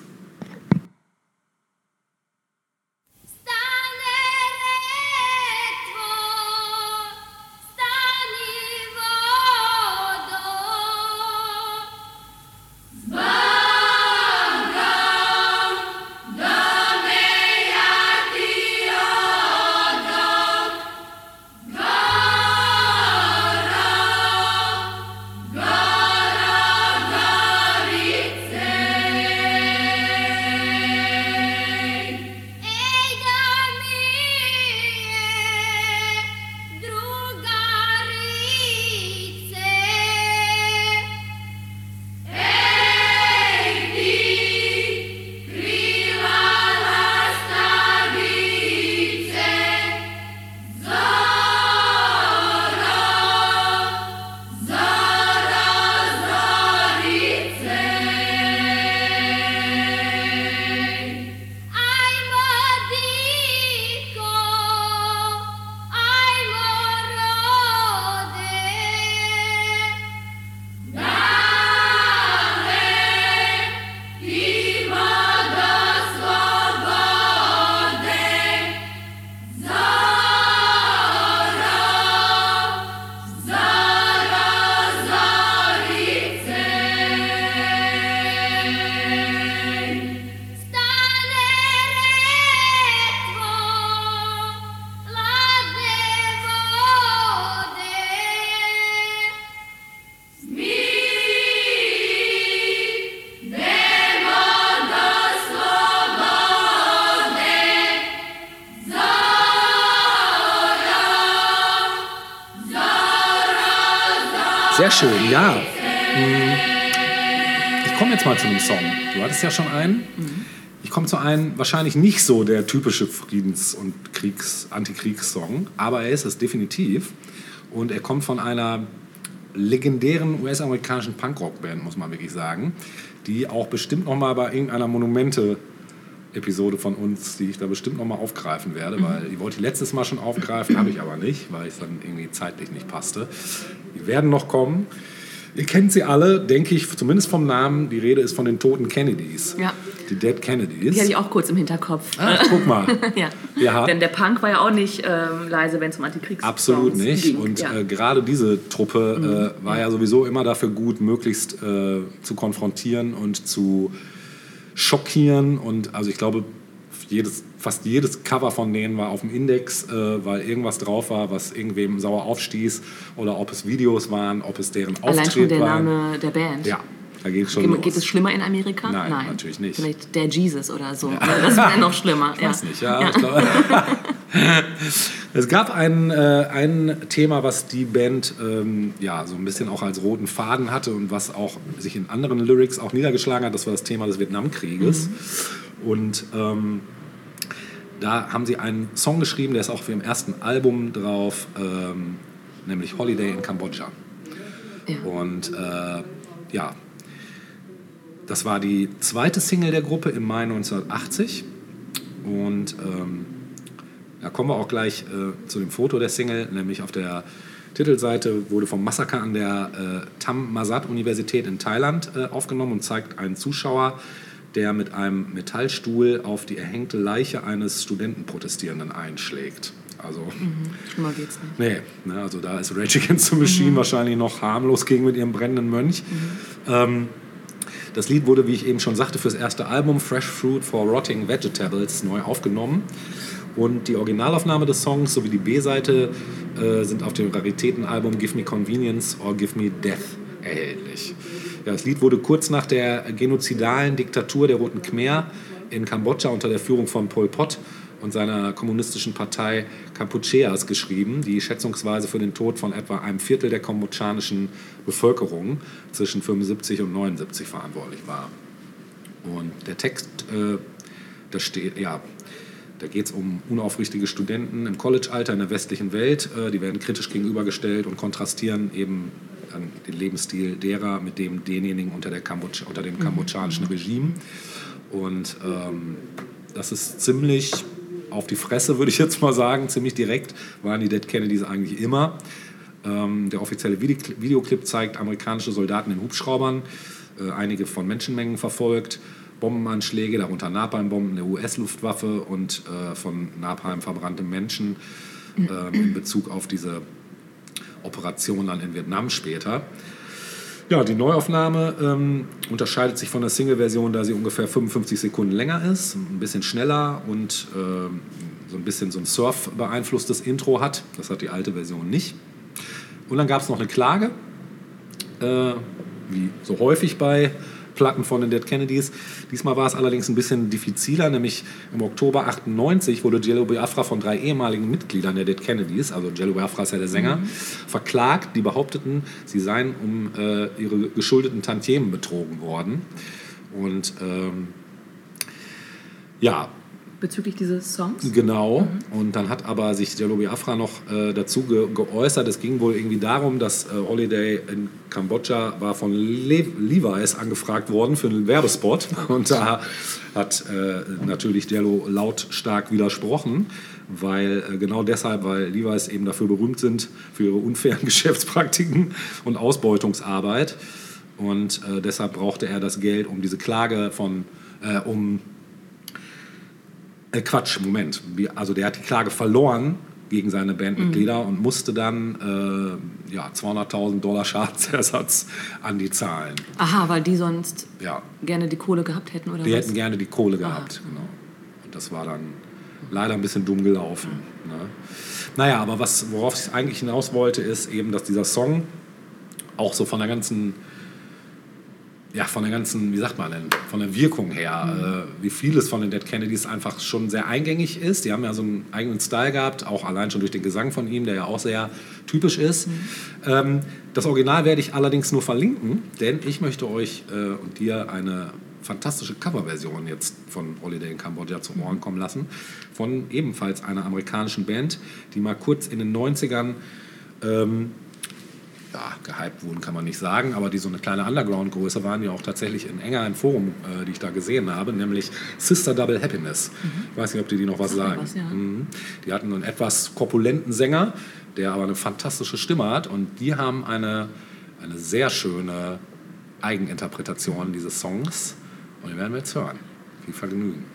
Schön, ja. Hm. Ich komme jetzt mal zu einem Song. Du hattest ja schon einen. Ich komme zu einem wahrscheinlich nicht so der typische Friedens- und Kriegs-, Antikriegssong, aber er ist es definitiv. Und er kommt von einer legendären US-amerikanischen Punkrock-Band, muss man wirklich sagen, die auch bestimmt noch mal bei irgendeiner Monumente-Episode von uns, die ich da bestimmt noch mal aufgreifen werde, weil die wollte ich letztes Mal schon aufgreifen, habe ich aber nicht, weil es dann irgendwie zeitlich nicht passte. Die werden noch kommen. Ihr kennt sie alle, denke ich, zumindest vom Namen. Die Rede ist von den toten Kennedys. Ja. Die Dead Kennedys. Die hatte ich auch kurz im Hinterkopf. Ah, guck mal. (laughs) ja. Ja. Denn der Punk war ja auch nicht ähm, leise, wenn es um Antikriegs Absolut nicht. ging. Und ja. Mhm. äh, gerade diese Truppe äh, war ja sowieso immer dafür gut, möglichst äh, zu konfrontieren und zu schockieren. Und also ich glaube, jedes, fast jedes Cover von denen war auf dem Index, äh, weil irgendwas drauf war, was irgendwem sauer aufstieß. Oder ob es Videos waren, ob es deren Allein schon Auftritt der waren. Name der Band. Ja, da geht es schon Ge- los. Geht es schlimmer in Amerika? Nein, natürlich nicht. Vielleicht der Jesus oder so. Das wäre noch schlimmer. Ich ja. weiß nicht, ja. Ich glaube, (laughs) es gab ein, äh, ein Thema, was die Band ähm, ja, so ein bisschen auch als roten Faden hatte und was auch sich in anderen Lyrics auch niedergeschlagen hat. Das war das Thema des Vietnamkrieges. Und ähm, da haben sie einen Song geschrieben, der ist auch für im ersten Album drauf, ähm, nämlich Holiday in Kambodscha. Ja. Und äh, ja, das war die zweite Single der Gruppe im Mai 1980. Und ähm, da kommen wir auch gleich äh, zu dem Foto der Single, nämlich auf der Titelseite wurde vom Massaker an der äh, Tam Masat Universität in Thailand äh, aufgenommen und zeigt einen Zuschauer, der mit einem Metallstuhl auf die erhängte Leiche eines Studentenprotestierenden einschlägt. Also Schlimmer geht's nicht. Nee, ne, also da ist Rage Against the Machine wahrscheinlich noch harmlos gegen mit ihrem brennenden Mönch. Ähm, das Lied wurde, wie ich eben schon sagte, fürs erste Album Fresh Fruit for Rotting Vegetables neu aufgenommen. Und die Originalaufnahme des Songs sowie die B-Seite äh, sind auf dem Raritätenalbum Give Me Convenience or Give Me Death erhältlich. Ja, das Lied wurde kurz nach der genozidalen Diktatur der Roten Khmer in Kambodscha unter der Führung von Pol Pot und seiner kommunistischen Partei Kampucheas geschrieben, die schätzungsweise für den Tod von etwa einem Viertel der kambodschanischen Bevölkerung zwischen 75 und 79 verantwortlich war. Und der Text, äh, da steht, ja, da geht es um unaufrichtige Studenten im College-Alter in der westlichen Welt. Äh, die werden kritisch gegenübergestellt und kontrastieren eben den Lebensstil derer mit dem denjenigen unter, der Kambodsch unter dem kambodschanischen Regime. Und ähm, das ist ziemlich auf die Fresse, würde ich jetzt mal sagen, ziemlich direkt, waren die Dead Kennedys eigentlich immer. Ähm, der offizielle Vide- Videoclip zeigt amerikanische Soldaten in Hubschraubern, äh, einige von Menschenmengen verfolgt, Bombenanschläge, darunter Napalmbomben der US-Luftwaffe und äh, von Napalm verbrannte Menschen äh, in Bezug auf diese Operation dann in Vietnam später. Ja, die Neuaufnahme ähm, unterscheidet sich von der Single-Version, da sie ungefähr 55 Sekunden länger ist, ein bisschen schneller und ähm, so ein bisschen so ein Surf beeinflusstes Intro hat. Das hat die alte Version nicht. Und dann gab es noch eine Klage, äh, wie so häufig bei Platten von den Dead Kennedys. Diesmal war es allerdings ein bisschen diffiziler, nämlich im Oktober 98 wurde Jello Biafra von drei ehemaligen Mitgliedern der Dead Kennedys, also Jello Biafra ist ja der Sänger, verklagt, die behaupteten, sie seien um äh, ihre geschuldeten Tantiemen betrogen worden. Und ähm, ja, Bezüglich dieses Songs? Genau. Und dann hat aber sich Jello Biafra noch äh, dazu ge geäußert. Es ging wohl irgendwie darum, dass äh, Holiday in Kambodscha war von Le Levi's angefragt worden für einen Werbespot. (laughs) Und da hat äh, natürlich Jello lautstark widersprochen, weil äh, genau deshalb, weil Levi's eben dafür berühmt sind, für ihre unfairen (laughs) Geschäftspraktiken und Ausbeutungsarbeit. Und äh, deshalb brauchte er das Geld, um diese Klage von, äh, um äh, Quatsch, Moment. Also der hat die Klage verloren gegen seine Bandmitglieder und musste dann äh, ja, 200.000 Dollar Schadensersatz an die zahlen. Aha, weil die sonst Ja, gerne die Kohle gehabt hätten oder die was? hätten gerne die Kohle gehabt. Genau. Und das war dann leider ein bisschen dumm gelaufen. Ne? Naja, aber was, worauf ich eigentlich hinaus wollte, ist eben, dass dieser Song auch so von der ganzen ja, von der ganzen, wie sagt man denn, von der Wirkung her, äh, wie vieles von den Dead Kennedys einfach schon sehr eingängig ist. Die haben ja so einen eigenen Style gehabt, auch allein schon durch den Gesang von ihm, der ja auch sehr typisch ist. Ähm, Das Original werde ich allerdings nur verlinken, denn ich möchte euch äh, und dir eine fantastische Coverversion jetzt von Holiday in Cambodia zu Ohren kommen lassen. Von ebenfalls einer amerikanischen Band, die mal kurz in den 90ern ähm, ja, gehypt wurden, kann man nicht sagen, aber die so eine kleine Underground-Größe waren, die auch tatsächlich in enger im Forum, äh, die ich da gesehen habe, nämlich Sister Double Happiness. Ich weiß nicht, ob die, die noch was sagen. was, ja. Mhm. Die hatten einen etwas korpulenten Sänger, der aber eine fantastische Stimme hat und die haben eine, eine sehr schöne Eigeninterpretation dieses Songs und die werden wir jetzt hören. Viel Vergnügen.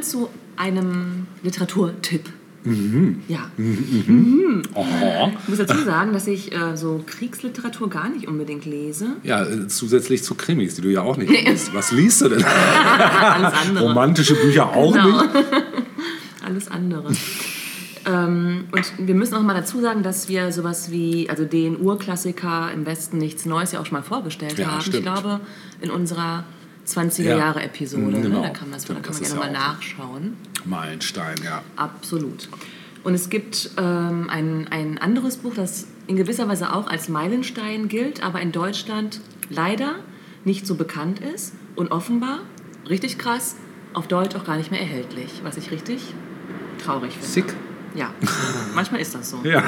Kommen zu einem Literaturtipp. Ja. Oho. Ich muss dazu sagen, dass ich äh, so Kriegsliteratur gar nicht unbedingt lese. Ja, äh, zusätzlich zu Krimis, die du ja auch nicht liest. Was liest du denn? (laughs) Alles andere. Romantische Bücher auch Genau. nicht? (laughs) Alles andere. ähm, und wir müssen auch mal dazu sagen, dass wir sowas wie, also den Urklassiker im Westen nichts Neues ja auch schon mal vorgestellt Ja, haben. stimmt. Ich glaube, in unserer 20er Ja. Jahre Episode. Mhm, genau. Ne? Da kann man, das, da kann man gerne mal ja nachschauen. Meilenstein, ja. Absolut. Und es gibt ähm, ein, ein anderes Buch, das in gewisser Weise auch als Meilenstein gilt, aber in Deutschland leider nicht so bekannt ist und offenbar, richtig krass, auf Deutsch auch gar nicht mehr erhältlich, was ich richtig traurig finde. Sick. Ja, (laughs) manchmal ist das so. Ja.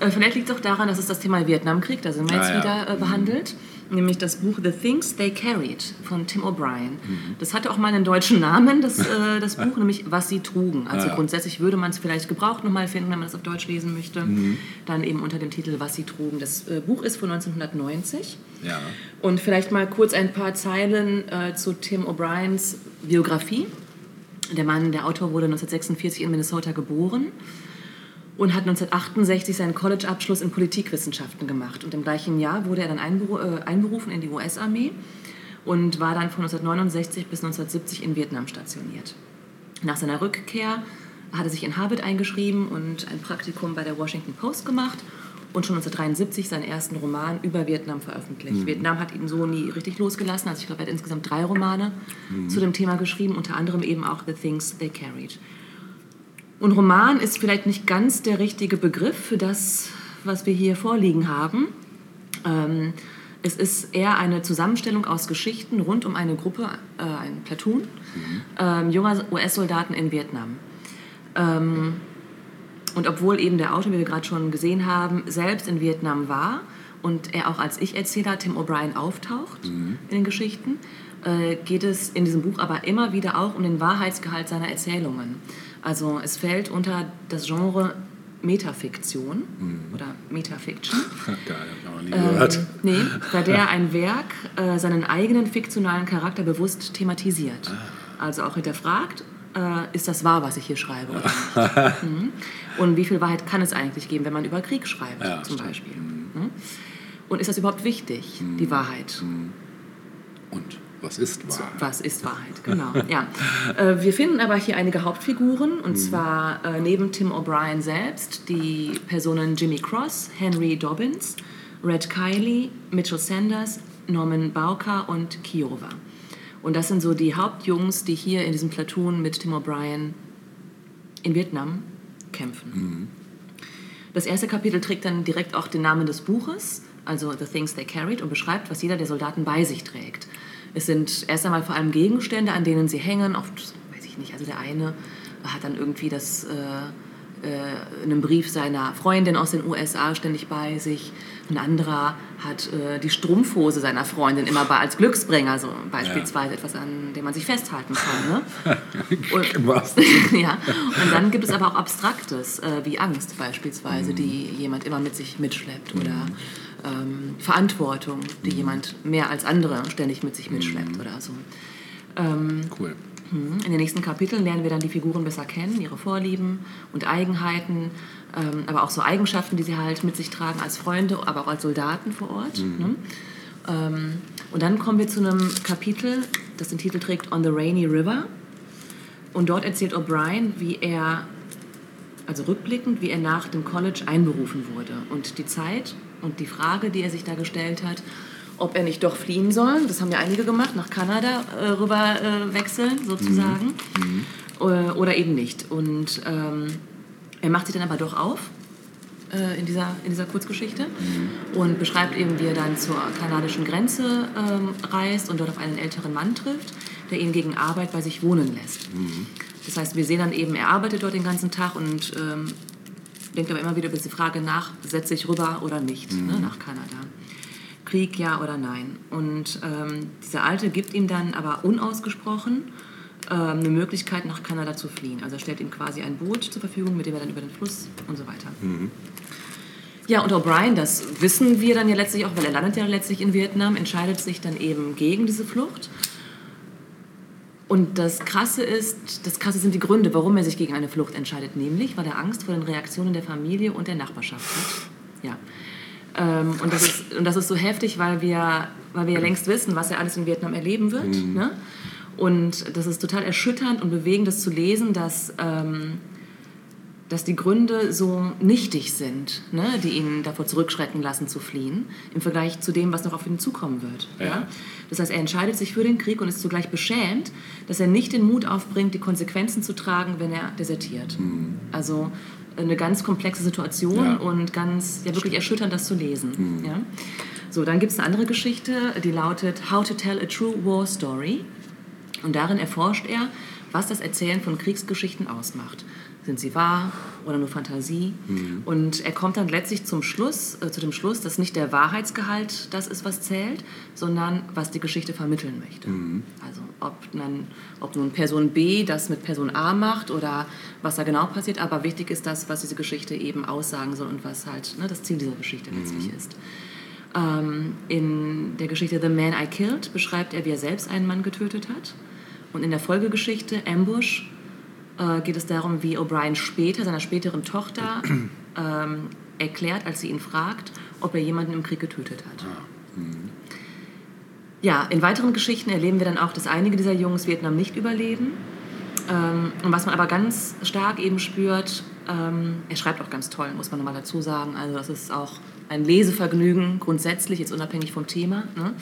Äh, vielleicht liegt es auch daran, dass es das Thema Vietnamkrieg, da sind wir jetzt Ah, ja. wieder äh, behandelt, nämlich das Buch The Things They Carried von Tim O'Brien. Mhm. Das hatte auch mal einen deutschen Namen, das, äh, das Buch, (laughs) nämlich Was sie trugen. Also Ah, ja. grundsätzlich würde man es vielleicht gebraucht nochmal finden, wenn man es auf Deutsch lesen möchte. Mhm. Dann eben unter dem Titel Was sie trugen. Das äh, Buch ist von 1990. Ja. Und vielleicht mal kurz ein paar Zeilen äh, zu Tim O'Briens Biografie. Der Mann, der Autor, wurde 1946 in Minnesota geboren und hat 1968 seinen College-Abschluss in Politikwissenschaften gemacht. Und im gleichen Jahr wurde er dann einberu äh, einberufen in die US-Armee und war dann von 1969 bis 1970 in Vietnam stationiert. Nach seiner Rückkehr hat er sich in Harvard eingeschrieben und ein Praktikum bei der Washington Post gemacht und schon 1973 seinen ersten Roman über Vietnam veröffentlicht. Vietnam hat ihn so nie richtig losgelassen. Also ich glaube, er hat insgesamt drei Romane zu dem Thema geschrieben, unter anderem eben auch The Things They Carried. Und Roman ist vielleicht nicht ganz der richtige Begriff für das, was wir hier vorliegen haben. Ähm, es ist eher eine Zusammenstellung aus Geschichten rund um eine Gruppe, äh, ein Platoon, ähm, junger US-Soldaten in Vietnam. Ähm, und obwohl eben der Autor, wie wir gerade schon gesehen haben, selbst in Vietnam war und er auch als Ich-Erzähler Tim O'Brien auftaucht in den Geschichten, äh, geht es in diesem Buch aber immer wieder auch um den Wahrheitsgehalt seiner Erzählungen. Also es fällt unter das Genre Metafiktion oder Metafiction. (laughs) Geil, hab ich auch nie gehört. Ähm, nee, bei der ein Werk äh, seinen eigenen fiktionalen Charakter bewusst thematisiert. Also auch hinterfragt, äh, ist das wahr, was ich hier schreibe? Oder nicht? (laughs) mhm. Und wie viel Wahrheit kann es eigentlich geben, wenn man über Krieg schreibt, Ja, zum stimmt. Beispiel? Mhm. Und ist das überhaupt wichtig, die Wahrheit? Und was ist wahr? Was ist Wahrheit? Genau, (laughs) ja. Äh, wir finden aber hier einige Hauptfiguren, und zwar äh, neben Tim O'Brien selbst die Personen Jimmy Cross, Henry Dobbins, Red Kiley, Mitchell Sanders, Norman Bauker und Kiowa. Und das sind so die Hauptjungs, die hier in diesem Platoon mit Tim O'Brien in Vietnam kämpfen. Das erste Kapitel trägt dann direkt auch den Namen des Buches, also The Things They Carried, und beschreibt, was jeder der Soldaten bei sich trägt. Es sind erst einmal vor allem Gegenstände, an denen sie hängen. Oft, weiß ich nicht, also der eine hat dann irgendwie das, äh, äh, einen Brief seiner Freundin aus den USA ständig bei sich. Ein anderer hat äh, die Strumpfhose seiner Freundin immer bei, als Glücksbringer, so beispielsweise etwas, an dem man sich festhalten kann. Ne? (laughs) Und, (laughs) ja, und dann gibt es aber auch Abstraktes, äh, wie Angst beispielsweise, die jemand immer mit sich mitschleppt oder ähm, Verantwortung, die jemand mehr als andere ständig mit sich mitschleppt oder so. Cool. Mhm. In den nächsten Kapiteln lernen wir dann die Figuren besser kennen, ihre Vorlieben und Eigenheiten, ähm, aber auch so Eigenschaften, die sie halt mit sich tragen als Freunde, aber auch als Soldaten vor Ort. Ne? Ähm, und dann kommen wir zu einem Kapitel, das den Titel trägt On the Rainy River. Und dort erzählt O'Brien, wie er, also rückblickend, wie er nach dem College einberufen wurde. Und die Zeit und die Frage, die er sich da gestellt hat, ob er nicht doch fliehen soll, das haben ja einige gemacht, nach Kanada äh, rüber äh, wechseln sozusagen, Äh, oder eben nicht. Und ähm, er macht sich dann aber doch auf äh, in, dieser, in dieser Kurzgeschichte und beschreibt eben, wie er dann zur kanadischen Grenze ähm, reist und dort auf einen älteren Mann trifft, der ihn gegen Arbeit bei sich wohnen lässt. Das heißt, wir sehen dann eben, er arbeitet dort den ganzen Tag und ähm, denkt aber immer wieder über diese Frage nach, setze ich rüber oder nicht ne, nach Kanada. Krieg, ja oder nein. Und ähm, dieser Alte gibt ihm dann aber unausgesprochen ähm, eine Möglichkeit, nach Kanada zu fliehen. Also er stellt ihm quasi ein Boot zur Verfügung, mit dem er dann über den Fluss und so weiter. Ja, und O'Brien, das wissen wir dann ja letztlich auch, weil er landet ja letztlich in Vietnam, entscheidet sich dann eben gegen diese Flucht Und das Krasse ist, das Krasse sind die Gründe, warum er sich gegen eine Flucht entscheidet, nämlich weil er Angst vor den Reaktionen der Familie und der Nachbarschaft hat. Ja. Ähm, und, das ist, und das ist so heftig, weil wir, weil wir ja längst wissen, was er alles in Vietnam erleben wird. Ne? Und das ist total erschütternd und bewegend, das zu lesen, dass, ähm, dass die Gründe so nichtig sind, ne? die ihn davor zurückschrecken lassen zu fliehen, im Vergleich zu dem, was noch auf ihn zukommen wird. Ja. Ja. Das heißt, er entscheidet sich für den Krieg und ist zugleich beschämt, dass er nicht den Mut aufbringt, die Konsequenzen zu tragen, wenn er desertiert. Also eine ganz komplexe Situation Ja. und ganz, ja wirklich erschütternd, das zu lesen. Ja? So, dann gibt es eine andere Geschichte, die lautet How to Tell a True War Story. Und darin erforscht er, was das Erzählen von Kriegsgeschichten ausmacht. Sind sie wahr oder nur Fantasie? Und er kommt dann letztlich zum Schluss, äh, zu dem Schluss, dass nicht der Wahrheitsgehalt das ist, was zählt, sondern was die Geschichte vermitteln möchte. Also ob, man, ob nun Person B das mit Person A macht oder was da genau passiert, aber wichtig ist das, was diese Geschichte eben aussagen soll und was halt ne, das Ziel dieser Geschichte letztlich ist. Ähm, in der Geschichte The Man I Killed beschreibt er, wie er selbst einen Mann getötet hat. Und in der Folgegeschichte Ambush äh, geht es darum, wie O'Brien später seiner späteren Tochter (clears throat) ähm, erklärt, als sie ihn fragt, ob er jemanden im Krieg getötet hat. Ja, in weiteren Geschichten erleben wir dann auch, dass einige dieser Jungs Vietnam nicht überleben. Ähm, und was man aber ganz stark eben spürt, ähm, er schreibt auch ganz toll, muss man nochmal dazu sagen. Also das ist auch ein Lesevergnügen grundsätzlich, jetzt unabhängig vom Thema. Ne?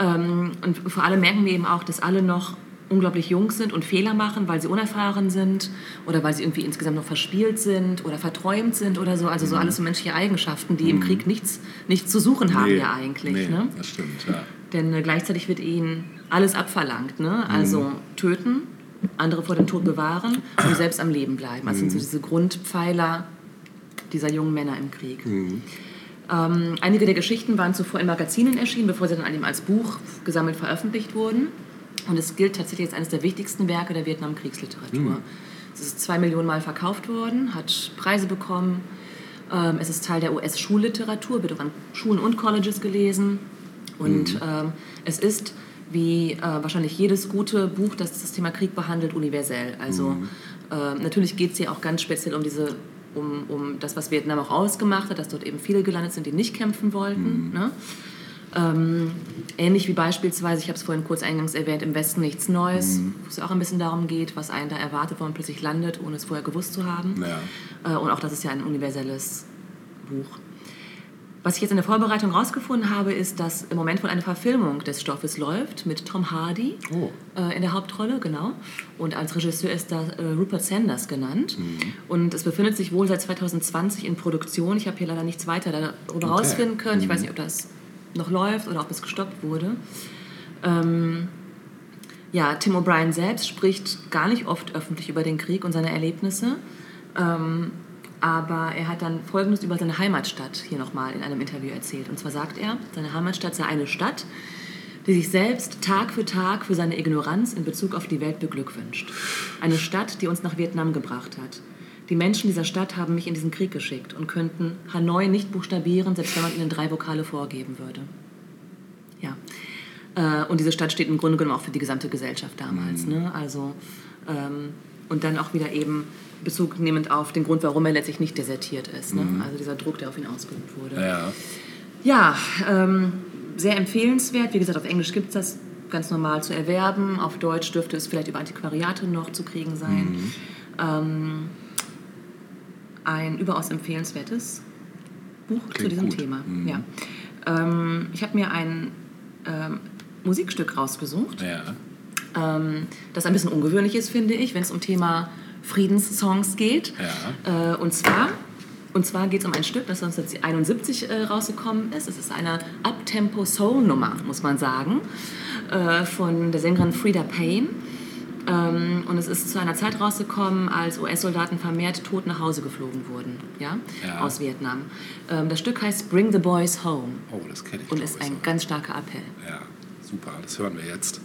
Ähm, und vor allem merken wir eben auch, dass alle noch unglaublich jung sind und Fehler machen, weil sie unerfahren sind oder weil sie irgendwie insgesamt noch verspielt sind oder verträumt sind oder so. Also so alles so menschliche Eigenschaften, die im Krieg nichts, nichts zu suchen haben Nee, ja eigentlich. nee, Ne? das stimmt, ja. Denn äh, gleichzeitig wird ihnen alles abverlangt. Ne? Also töten, andere vor dem Tod bewahren und selbst am Leben bleiben. Das sind so diese Grundpfeiler dieser jungen Männer im Krieg. Ähm, einige der Geschichten waren zuvor in Magazinen erschienen, bevor sie dann eben als Buch gesammelt veröffentlicht wurden. Und es gilt tatsächlich als eines der wichtigsten Werke der Vietnamkriegsliteratur. Es ist zwei Millionen Mal verkauft worden, hat Preise bekommen. Ähm, es ist Teil der US-Schulliteratur, wird auch an Schulen und Colleges gelesen. Und ähm, es ist, wie äh, wahrscheinlich jedes gute Buch, das das Thema Krieg behandelt, universell. Also äh, natürlich geht es hier auch ganz speziell um diese um, um das, was Vietnam auch ausgemacht hat, dass dort eben viele gelandet sind, die nicht kämpfen wollten. Ne? Ähm, ähnlich wie beispielsweise, ich habe es vorhin kurz eingangs erwähnt, im Westen nichts Neues, wo es auch ein bisschen darum geht, was einen da erwartet, wo man plötzlich landet, ohne es vorher gewusst zu haben. Ja. Äh, und auch das ist ja ein universelles Buch. Was ich jetzt in der Vorbereitung herausgefunden habe, ist, dass im Moment wohl eine Verfilmung des Stoffes läuft mit Tom Hardy Oh. äh, in der Hauptrolle, genau. Und als Regisseur ist da äh, Rupert Sanders genannt. Und es befindet sich wohl seit 2020 in Produktion. Ich habe hier leider nichts weiter darüber Okay. rausfinden können. Ich weiß nicht, ob das noch läuft oder ob es gestoppt wurde. Ähm, ja, Tim O'Brien selbst spricht gar nicht oft öffentlich über den Krieg und seine Erlebnisse. Ähm, aber er hat dann Folgendes über seine Heimatstadt hier nochmal in einem Interview erzählt. Und zwar sagt er, seine Heimatstadt sei eine Stadt, die sich selbst Tag für Tag für seine Ignoranz in Bezug auf die Welt beglückwünscht. Eine Stadt, die uns nach Vietnam gebracht hat. Die Menschen dieser Stadt haben mich in diesen Krieg geschickt und könnten Hanoi nicht buchstabieren, selbst wenn man ihnen drei Vokale vorgeben würde. Ja. Äh, und diese Stadt steht im Grunde genommen auch für die gesamte Gesellschaft damals. Ne? Also, ähm, und dann auch wieder eben Bezug nehmend auf den Grund, warum er letztlich nicht desertiert ist. Ne? Also dieser Druck, der auf ihn ausgeübt wurde. Ja. Ja, ähm, sehr empfehlenswert. Wie gesagt, auf Englisch gibt es das ganz normal zu erwerben. Auf Deutsch dürfte es vielleicht über Antiquariate noch zu kriegen sein. Ähm, ein überaus empfehlenswertes Buch zu Klingt diesem gut. Thema. Ja. Ähm, ich habe mir ein ähm, Musikstück rausgesucht, Ja. Ähm, das ein bisschen ungewöhnlich ist, finde ich, wenn es um Thema Friedenssongs geht. Ja. Äh, und zwar, und zwar geht es um ein Stück, das 1971 äh, rausgekommen ist. Es ist eine Uptempo-Soul-Nummer, muss man sagen, äh, von der Sängerin Frida Payne. Ähm, und es ist zu einer Zeit rausgekommen, als US-Soldaten vermehrt tot nach Hause geflogen wurden, ja, Ja. aus Vietnam. Ähm, das Stück heißt Bring the Boys Home Oh, das kenne ich. und ist ein ganz starker Appell. Ja, super. Das hören wir jetzt.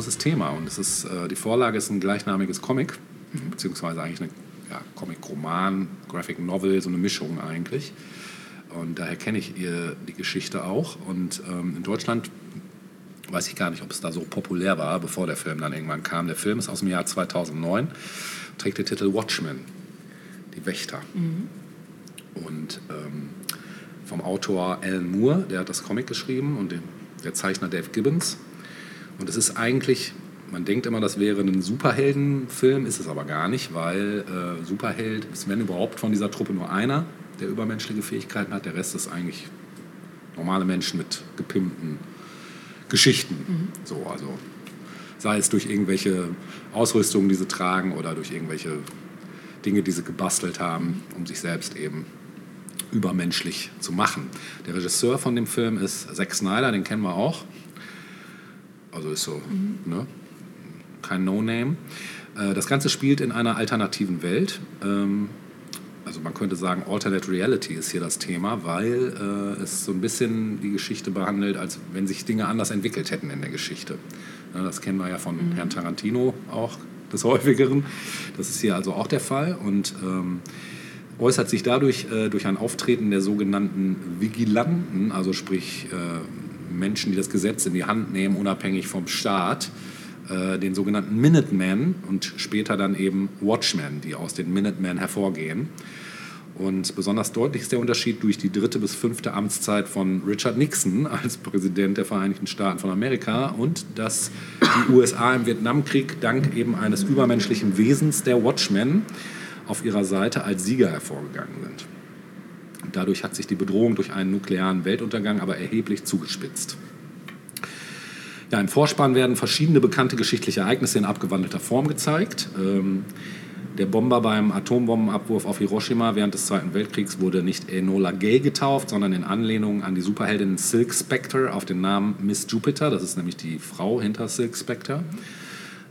Großes Thema. Und es ist, äh, die Vorlage ist ein gleichnamiges Comic, beziehungsweise eigentlich ein ja, Comic-Roman, Graphic Novel, so eine Mischung eigentlich. Und daher kenne ich ihr die Geschichte auch. Und ähm, in Deutschland weiß ich gar nicht, ob es da so populär war, bevor der Film dann irgendwann kam. Der Film ist aus dem Jahr 2009, trägt den Titel Watchmen, die Wächter. Und ähm, vom Autor Alan Moore, der hat das Comic geschrieben, und den, der Zeichner Dave Gibbons. Und es ist eigentlich, man denkt immer, das wäre ein Superheldenfilm, ist es aber gar nicht, weil äh, Superheld ist, wenn überhaupt, von dieser Truppe nur einer, der übermenschliche Fähigkeiten hat. Der Rest ist eigentlich normale Menschen mit gepimpten Geschichten. So, also sei es durch irgendwelche Ausrüstungen, die sie tragen oder durch irgendwelche Dinge, die sie gebastelt haben, um sich selbst eben übermenschlich zu machen. Der Regisseur von dem Film ist Zack Snyder, den kennen wir auch. Also ist so, ne? kein No-Name. Äh, Das Ganze spielt in einer alternativen Welt. Ähm, Also man könnte sagen, Alternate Reality ist hier das Thema, weil äh, es so ein bisschen die Geschichte behandelt, als wenn sich Dinge anders entwickelt hätten in der Geschichte. Das kennen wir ja von Herrn Tarantino auch des Häufigeren. Das ist hier also auch der Fall und ähm, äußert sich dadurch äh, durch ein Auftreten der sogenannten Vigilanten, also sprich äh, Menschen, die das Gesetz in die Hand nehmen, unabhängig vom Staat, äh, den sogenannten Minutemen und später dann eben Watchmen, die aus den Minutemen hervorgehen. Und besonders deutlich ist der Unterschied durch die dritte bis fünfte Amtszeit von Richard Nixon als Präsident der Vereinigten Staaten von Amerika und dass die USA im Vietnamkrieg dank eben eines übermenschlichen Wesens der Watchmen auf ihrer Seite als Sieger hervorgegangen sind. Dadurch hat sich die Bedrohung durch einen nuklearen Weltuntergang aber erheblich zugespitzt. Ja, Im Vorspann werden verschiedene bekannte geschichtliche Ereignisse in abgewandelter Form gezeigt. Ähm, der Bomber beim Atombombenabwurf auf Hiroshima während des Zweiten Weltkriegs wurde nicht Enola Gay getauft, sondern in Anlehnung an die Superheldin Silk Spectre auf den Namen Miss Jupiter. Das ist nämlich die Frau hinter Silk Spectre,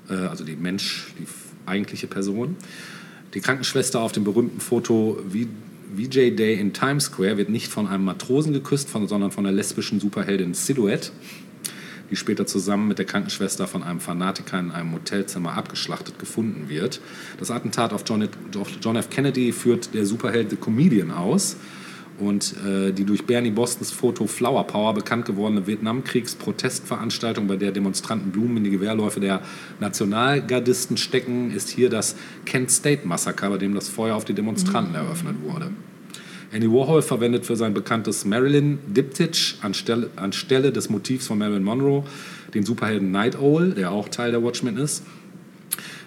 äh, also die Mensch, die eigentliche Person. Die Krankenschwester auf dem berühmten Foto V- VJ Day in Times Square wird nicht von einem Matrosen geküsst, von, sondern von der lesbischen Superheldin Silhouette die später zusammen mit der Krankenschwester von einem Fanatiker in einem Hotelzimmer abgeschlachtet gefunden wird. Das Attentat auf John, John F. Kennedy führt der Superheld The Comedian aus. Und äh, die durch Bernie Bostons Foto Flower Power bekannt gewordene Vietnamkriegs-Protestveranstaltung, bei der Demonstranten Blumen in die Gewehrläufe der Nationalgardisten stecken, ist hier das Kent State Massaker, bei dem das Feuer auf die Demonstranten eröffnet wurde. Andy Warhol verwendet für sein bekanntes Marilyn Diptych anstelle, anstelle des Motivs von Marilyn Monroe den Superhelden Night Owl, der auch Teil der Watchmen ist.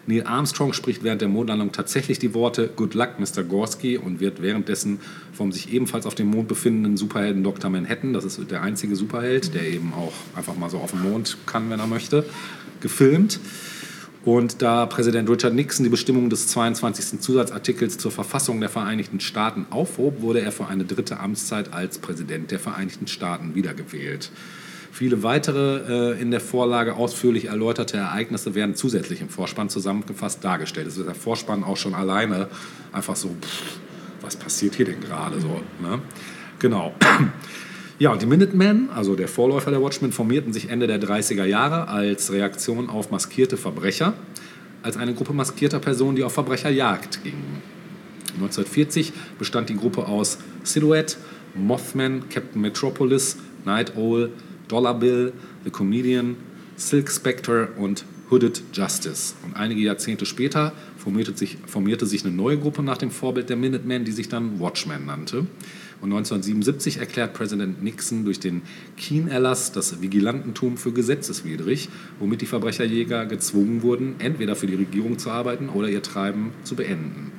Neil Armstrong spricht während der Mondlandung tatsächlich die Worte Good Luck, Mr. Gorski und wird währenddessen vom sich ebenfalls auf dem Mond befindenden Superhelden Dr. Manhattan, das ist der einzige Superheld, der eben auch einfach mal so auf den Mond kann, wenn er möchte, gefilmt. Und da Präsident Richard Nixon die Bestimmung des 22. Zusatzartikels zur Verfassung der Vereinigten Staaten aufhob, wurde er für eine dritte Amtszeit als Präsident der Vereinigten Staaten wiedergewählt. Viele weitere äh, in der Vorlage ausführlich erläuterte Ereignisse werden zusätzlich im Vorspann zusammengefasst dargestellt. Es ist der Vorspann auch schon alleine einfach so, pff, was passiert hier denn gerade so? Ne? Genau. (clears throat) Ja, und die Minutemen, also der Vorläufer der Watchmen, formierten sich Ende der 30er Jahre als Reaktion auf maskierte Verbrecher, als eine Gruppe maskierter Personen, die auf Verbrecherjagd gingen. 1940 bestand die Gruppe aus Silhouette, Mothman, Captain Metropolis, Night Owl, Dollar Bill, The Comedian, Silk Spectre und Hooded Justice. Und einige Jahrzehnte später formierte sich, formierte sich eine neue Gruppe nach dem Vorbild der Minutemen, die sich dann Watchmen nannte. Und 1977 erklärt Präsident Nixon durch den Keen-Erlass das Vigilantentum für gesetzeswidrig, womit die Verbrecherjäger gezwungen wurden, entweder für die Regierung zu arbeiten oder ihr Treiben zu beenden.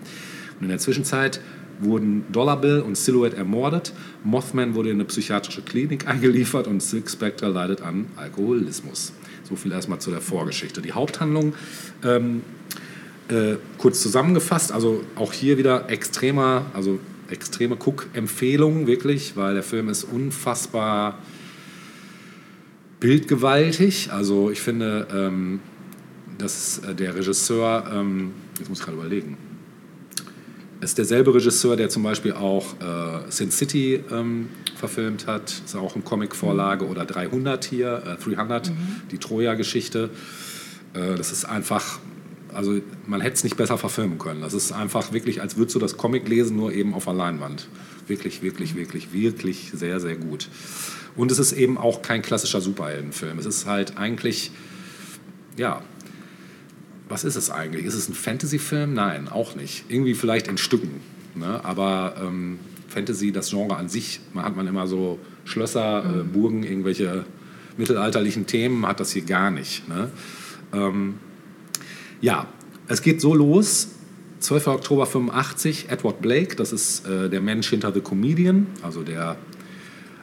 Und in der Zwischenzeit wurden Dollar Bill und Silhouette ermordet, Mothman wurde in eine psychiatrische Klinik (laughs) eingeliefert und Silk Spectre leidet an Alkoholismus. So viel erstmal zu der Vorgeschichte. Die Haupthandlung, ähm, äh, kurz zusammengefasst, also auch hier wieder extremer, also extreme Cook-Empfehlung, wirklich, weil der Film ist unfassbar bildgewaltig. Also ich finde, ähm, dass äh, der Regisseur, ähm, jetzt muss ich gerade überlegen, ist derselbe Regisseur, der zum Beispiel auch äh, Sin City ähm, verfilmt hat. Ist auch eine Comic-Vorlage oder 300 hier, äh, 300, die Troja-Geschichte. Äh, das ist einfach, also man hätte es nicht besser verfilmen können. Das ist einfach wirklich, als würdest du das Comic lesen, nur eben auf der Leinwand. Wirklich, wirklich, wirklich, wirklich sehr, sehr gut. Und es ist eben auch kein klassischer Superheldenfilm. Es ist halt eigentlich, ja, was ist es eigentlich? Ist es ein Fantasy-Film? Nein, auch nicht. Irgendwie vielleicht in Stücken. Ne? Aber ähm, Fantasy, das Genre an sich, man hat man immer so Schlösser, äh, Burgen, irgendwelche mittelalterlichen Themen, hat das hier gar nicht. Ne? Ähm, ja, es geht so los. 12. Oktober 85, Edward Blake, das ist äh, der Mensch hinter The Comedian, also der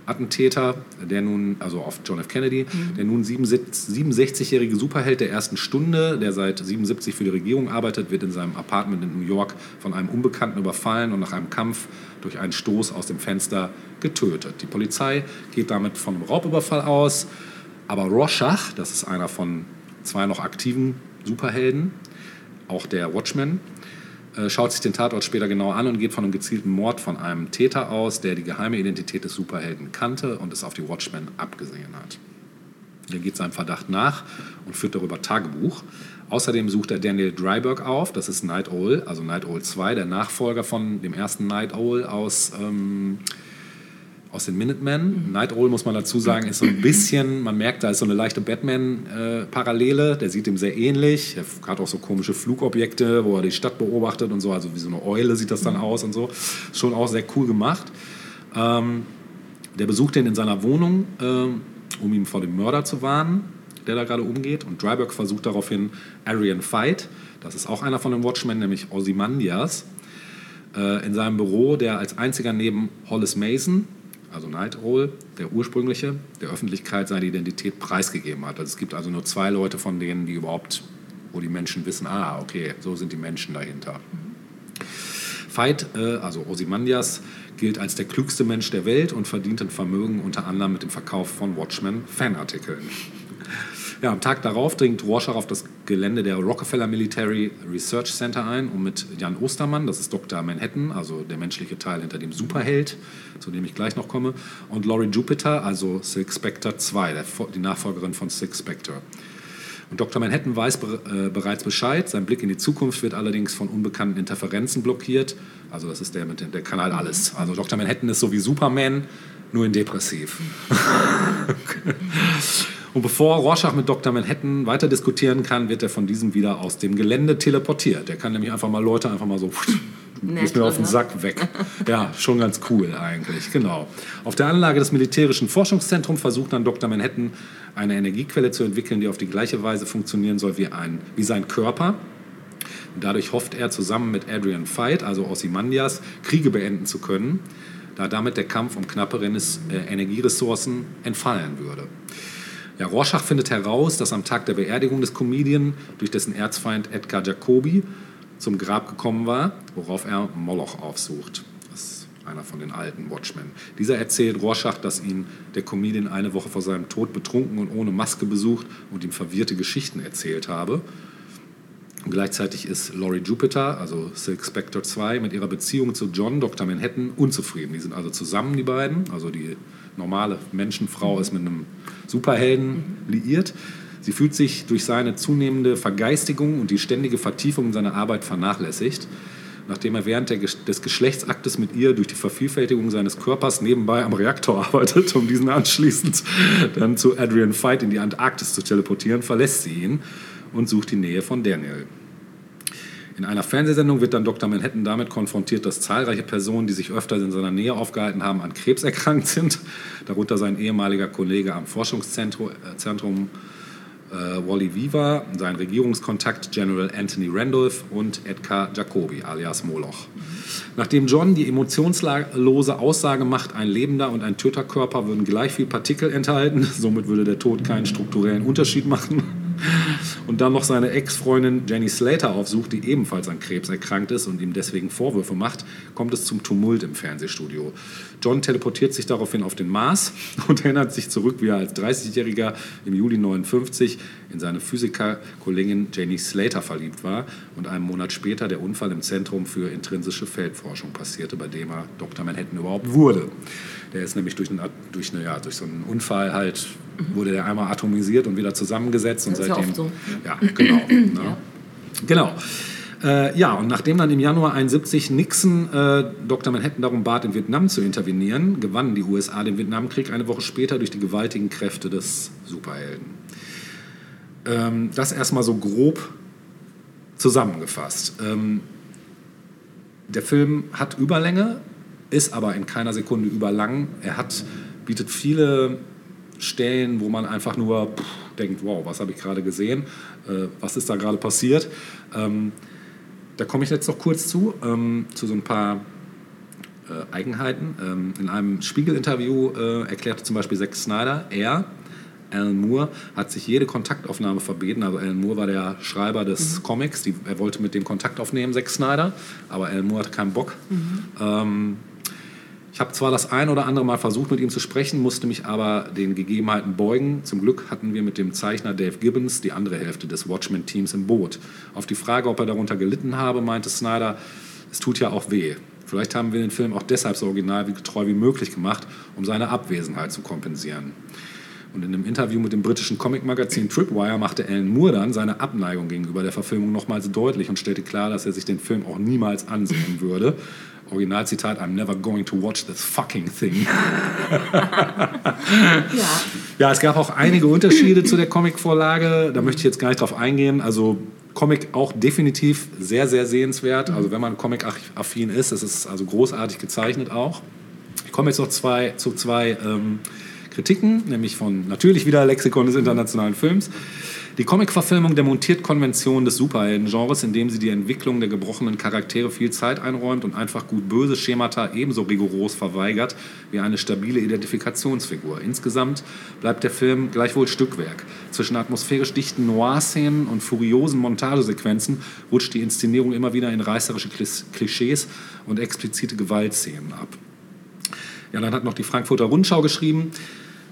Attentäter, der nun, also auf John F. Kennedy, der nun 77 67-jährige Superheld der ersten Stunde, der seit 77 für die Regierung arbeitet, wird in seinem Apartment in New York von einem Unbekannten überfallen und nach einem Kampf durch einen Stoß aus dem Fenster getötet. Die Polizei geht damit von einem Raubüberfall aus, aber Rorschach, das ist einer von zwei noch aktiven Superhelden, auch der Watchman, schaut sich den Tatort später genau an und geht von einem gezielten Mord von einem Täter aus, der die geheime Identität des Superhelden kannte und es auf die Watchmen abgesehen hat. Er geht seinem Verdacht nach und führt darüber Tagebuch. Außerdem sucht er Daniel Dryberg auf, das ist Night Owl, also Night Owl 2, der Nachfolger von dem ersten Night Owl aus, ähm, aus den Minutemen. Night Owl, muss man dazu sagen, ist so ein bisschen, man merkt, da ist so eine leichte Batman-Parallele, der sieht ihm sehr ähnlich. Er hat auch so komische Flugobjekte, wo er die Stadt beobachtet und so, also wie so eine Eule sieht das dann aus und so. Schon auch sehr cool gemacht. Ähm, der besucht ihn in seiner Wohnung, ähm, um ihn vor dem Mörder zu warnen, der da gerade umgeht. Und Dryberg versucht daraufhin Arian Fight, das ist auch einer von den Watchmen, nämlich Ozymandias, äh, in seinem Büro, der als einziger neben Hollis Mason, also Night Owl, der ursprüngliche, der Öffentlichkeit seine Identität preisgegeben hat. Also es gibt also nur zwei Leute von denen, die überhaupt, wo die Menschen wissen, ah, okay, so sind die Menschen dahinter. Veit, äh, also Ozymandias, gilt als der klügste Mensch der Welt und verdient ein Vermögen unter anderem mit dem Verkauf von Watchmen-Fanartikeln. Ja, am Tag darauf dringt Rorschach auf das Gelände der Rockefeller Military Research Center ein, um mit Jan Ostermann, das ist Dr. Manhattan, also der menschliche Teil hinter dem Superheld, zu dem ich gleich noch komme, und Laurie Jupiter, also Silk Spectre 2, der, die Nachfolgerin von Silk Spectre. Und Dr. Manhattan weiß äh, bereits Bescheid. Sein Blick in die Zukunft wird allerdings von unbekannten Interferenzen blockiert. Also das ist der mit dem, der halt alles. Also Dr. Manhattan ist so wie Superman, nur in depressiv. (laughs) (laughs) Und bevor Rorschach mit Dr. Manhattan weiter diskutieren kann, wird er von diesem wieder aus dem Gelände teleportiert. Er kann nämlich einfach mal Leute einfach mal so (laughs) ist mir auf den? Sack weg. Ja, schon ganz cool eigentlich, genau. Auf der Anlage des militärischen Forschungszentrums versucht dann Dr. Manhattan eine Energiequelle zu entwickeln, die auf die gleiche Weise funktionieren soll wie, ein, wie sein Körper. Dadurch hofft er zusammen mit Adrian Veidt, also Ozymandias, Kriege beenden zu können, da damit der Kampf um knappe Renes- äh, Energieressourcen entfallen würde. Ja, Rorschach findet heraus, dass am Tag der Beerdigung des Comedian durch dessen Erzfeind Edgar Jacobi zum Grab gekommen war, worauf er Moloch aufsucht. Das ist einer von den alten Watchmen. Dieser erzählt Rorschach, dass ihn der Comedian eine Woche vor seinem Tod betrunken und ohne Maske besucht und ihm verwirrte Geschichten erzählt habe. Und gleichzeitig ist Laurie Jupiter, also Silk Spectre 2, mit ihrer Beziehung zu John, Dr. Manhattan, unzufrieden. Die sind also zusammen, die beiden. Also die normale Menschenfrau ist mit einem Superhelden liiert. Sie fühlt sich durch seine zunehmende Vergeistigung und die ständige Vertiefung in seiner Arbeit vernachlässigt. Nachdem er während des Geschlechtsaktes mit ihr durch die Vervielfältigung seines Körpers nebenbei am Reaktor (laughs) arbeitet, um diesen anschließend dann zu Adrian Veidt in die Antarktis zu teleportieren, verlässt sie ihn und sucht die Nähe von Daniel. In einer Fernsehsendung wird dann Dr. Manhattan damit konfrontiert, dass zahlreiche Personen, die sich öfter in seiner Nähe aufgehalten haben, an Krebs erkrankt sind. Darunter sein ehemaliger Kollege am Forschungszentrum äh, äh, Wally Viva, sein Regierungskontakt General Anthony Randolph und Edgar Jacobi alias Moloch. Nachdem John die emotionslose Aussage macht, ein lebender und ein Töterkörper würden gleich viel Partikel enthalten, (laughs) somit würde der Tod keinen strukturellen Unterschied machen. Und dann noch seine Ex-Freundin Jenny Slater aufsucht, die ebenfalls an Krebs erkrankt ist und ihm deswegen Vorwürfe macht, kommt es zum Tumult im Fernsehstudio. John teleportiert sich daraufhin auf den Mars (laughs) und erinnert sich zurück, wie er als 30-Jähriger im Juli 59 in seine Physikerkollegin Jenny Slater verliebt war und einen Monat später der Unfall im Zentrum für intrinsische Feldforschung passierte, bei dem er Dr. Manhattan überhaupt wurde. Der ist nämlich durch, einen, durch, eine, ja, durch so einen Unfall halt, wurde der einmal atomisiert und wieder zusammengesetzt und ja seitdem. oft so. Ja, genau. ne? Genau. Äh, ja, und nachdem dann im Januar 71 Nixon äh, Dr. Manhattan darum bat, in Vietnam zu intervenieren, gewannen die USA den Vietnamkrieg eine Woche später durch die gewaltigen Kräfte des Superhelden. Ähm, das erstmal so grob zusammengefasst. Ähm, der Film hat Überlänge, ist aber in keiner Sekunde überlang. Er hat, bietet viele Stellen, wo man einfach nur pff, denkt, wow, was habe ich gerade gesehen? Äh, was ist da gerade passiert? Ähm, da komme ich jetzt noch kurz zu, ähm, zu so ein paar äh, Eigenheiten. Ähm, in einem Spiegel-Interview äh, erklärte zum Beispiel Zack Snyder, er, Alan Moore, hat sich jede Kontaktaufnahme verbeten. Also Alan Moore war der Schreiber des Comics, die, er wollte mit dem Kontakt aufnehmen, Zack Snyder, aber Alan Moore hatte keinen Bock. Ähm, ich habe zwar das ein oder andere Mal versucht, mit ihm zu sprechen, musste mich aber den Gegebenheiten beugen. Zum Glück hatten wir mit dem Zeichner Dave Gibbons die andere Hälfte des Watchmen-Teams im Boot. Auf die Frage, ob er darunter gelitten habe, meinte Snyder, es tut ja auch weh. Vielleicht haben wir den Film auch deshalb so original wie getreu wie möglich gemacht, um seine Abwesenheit zu kompensieren. Und in einem Interview mit dem britischen Comic-Magazin Tripwire machte Alan Moore dann seine Abneigung gegenüber der Verfilmung nochmals deutlich und stellte klar, dass er sich den Film auch niemals ansehen würde. Originalzitat, I'm never going to watch this fucking thing. (laughs) Ja. Ja, es gab auch einige Unterschiede zu der Comicvorlage. Da möchte ich jetzt gar nicht drauf eingehen. Also Comic auch definitiv sehr, sehr sehenswert. Also wenn man Comic-affin ist, es ist also großartig gezeichnet auch. Ich komme jetzt noch zwei, zu zwei ähm, Kritiken, nämlich von natürlich wieder Lexikon des internationalen Films. Die Comic-Verfilmung demontiert Konventionen des Superhelden-Genres, indem sie die Entwicklung der gebrochenen Charaktere viel Zeit einräumt und einfach gut-böse Schemata ebenso rigoros verweigert wie eine stabile Identifikationsfigur. Insgesamt bleibt der Film gleichwohl Stückwerk. Zwischen atmosphärisch dichten Noir-Szenen und furiosen Montagesequenzen rutscht die Inszenierung immer wieder in reißerische Klis- Klischees und explizite Gewaltszenen ab. Ja, dann hat noch die Frankfurter Rundschau geschrieben,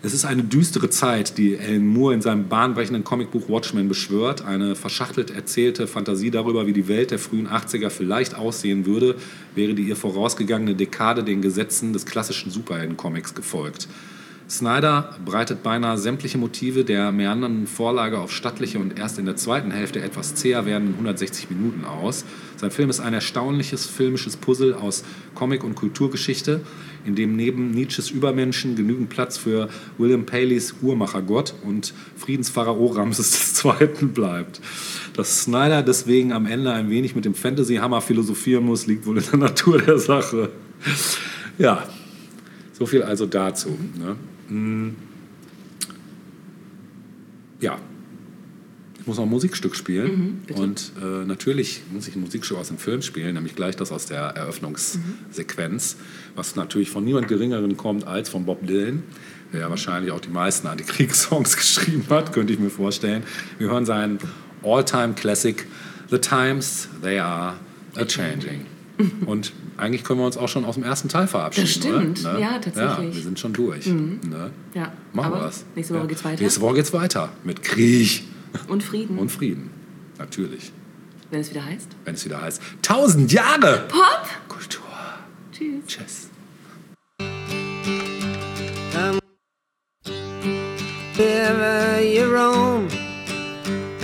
es ist eine düstere Zeit, die Alan Moore in seinem bahnbrechenden Comicbuch Watchmen beschwört. Eine verschachtelt erzählte Fantasie darüber, wie die Welt der frühen 80er vielleicht aussehen würde, wäre die ihr vorausgegangene Dekade den Gesetzen des klassischen Superhelden-Comics gefolgt. Snyder breitet beinahe sämtliche Motive der meandernden Vorlage auf stattliche und erst in der zweiten Hälfte etwas zäher werdenden 160 Minuten aus. Sein Film ist ein erstaunliches filmisches Puzzle aus Comic- und Kulturgeschichte, in dem neben Nietzsches Übermenschen genügend Platz für William Paleys Uhrmachergott und Friedenspharao Ramses (laughs) II. bleibt. Dass Snyder deswegen am Ende ein wenig mit dem Fantasy-Hammer philosophieren muss, liegt wohl in der Natur der Sache. Ja, so viel also dazu. Ne? Mm. Ja, ich muss noch ein Musikstück spielen. und äh, natürlich muss ich ein Musikstück aus dem Film spielen, nämlich gleich das aus der Eröffnungssequenz, was natürlich von niemand Geringeren kommt als von Bob Dylan, der ja wahrscheinlich auch die meisten Antikriegssongs (laughs) geschrieben hat, könnte ich mir vorstellen. Wir hören seinen All-Time-Classic The Times They Are A-Changing. (laughs) Und eigentlich können wir uns auch schon aus dem ersten Teil verabschieden. Das stimmt. Ne? Ja, tatsächlich. Mhm. Ja, wir sind schon durch. Ne? Ja. Machen wir das. Nächste Woche Ja. geht's weiter. Nächste Woche geht's weiter mit Krieg Und Frieden, und Frieden. Natürlich. wenn es wieder heißt. Wenn es wieder heißt, tausend Jahre Pop! Kultur. Tschüss. Tschüss.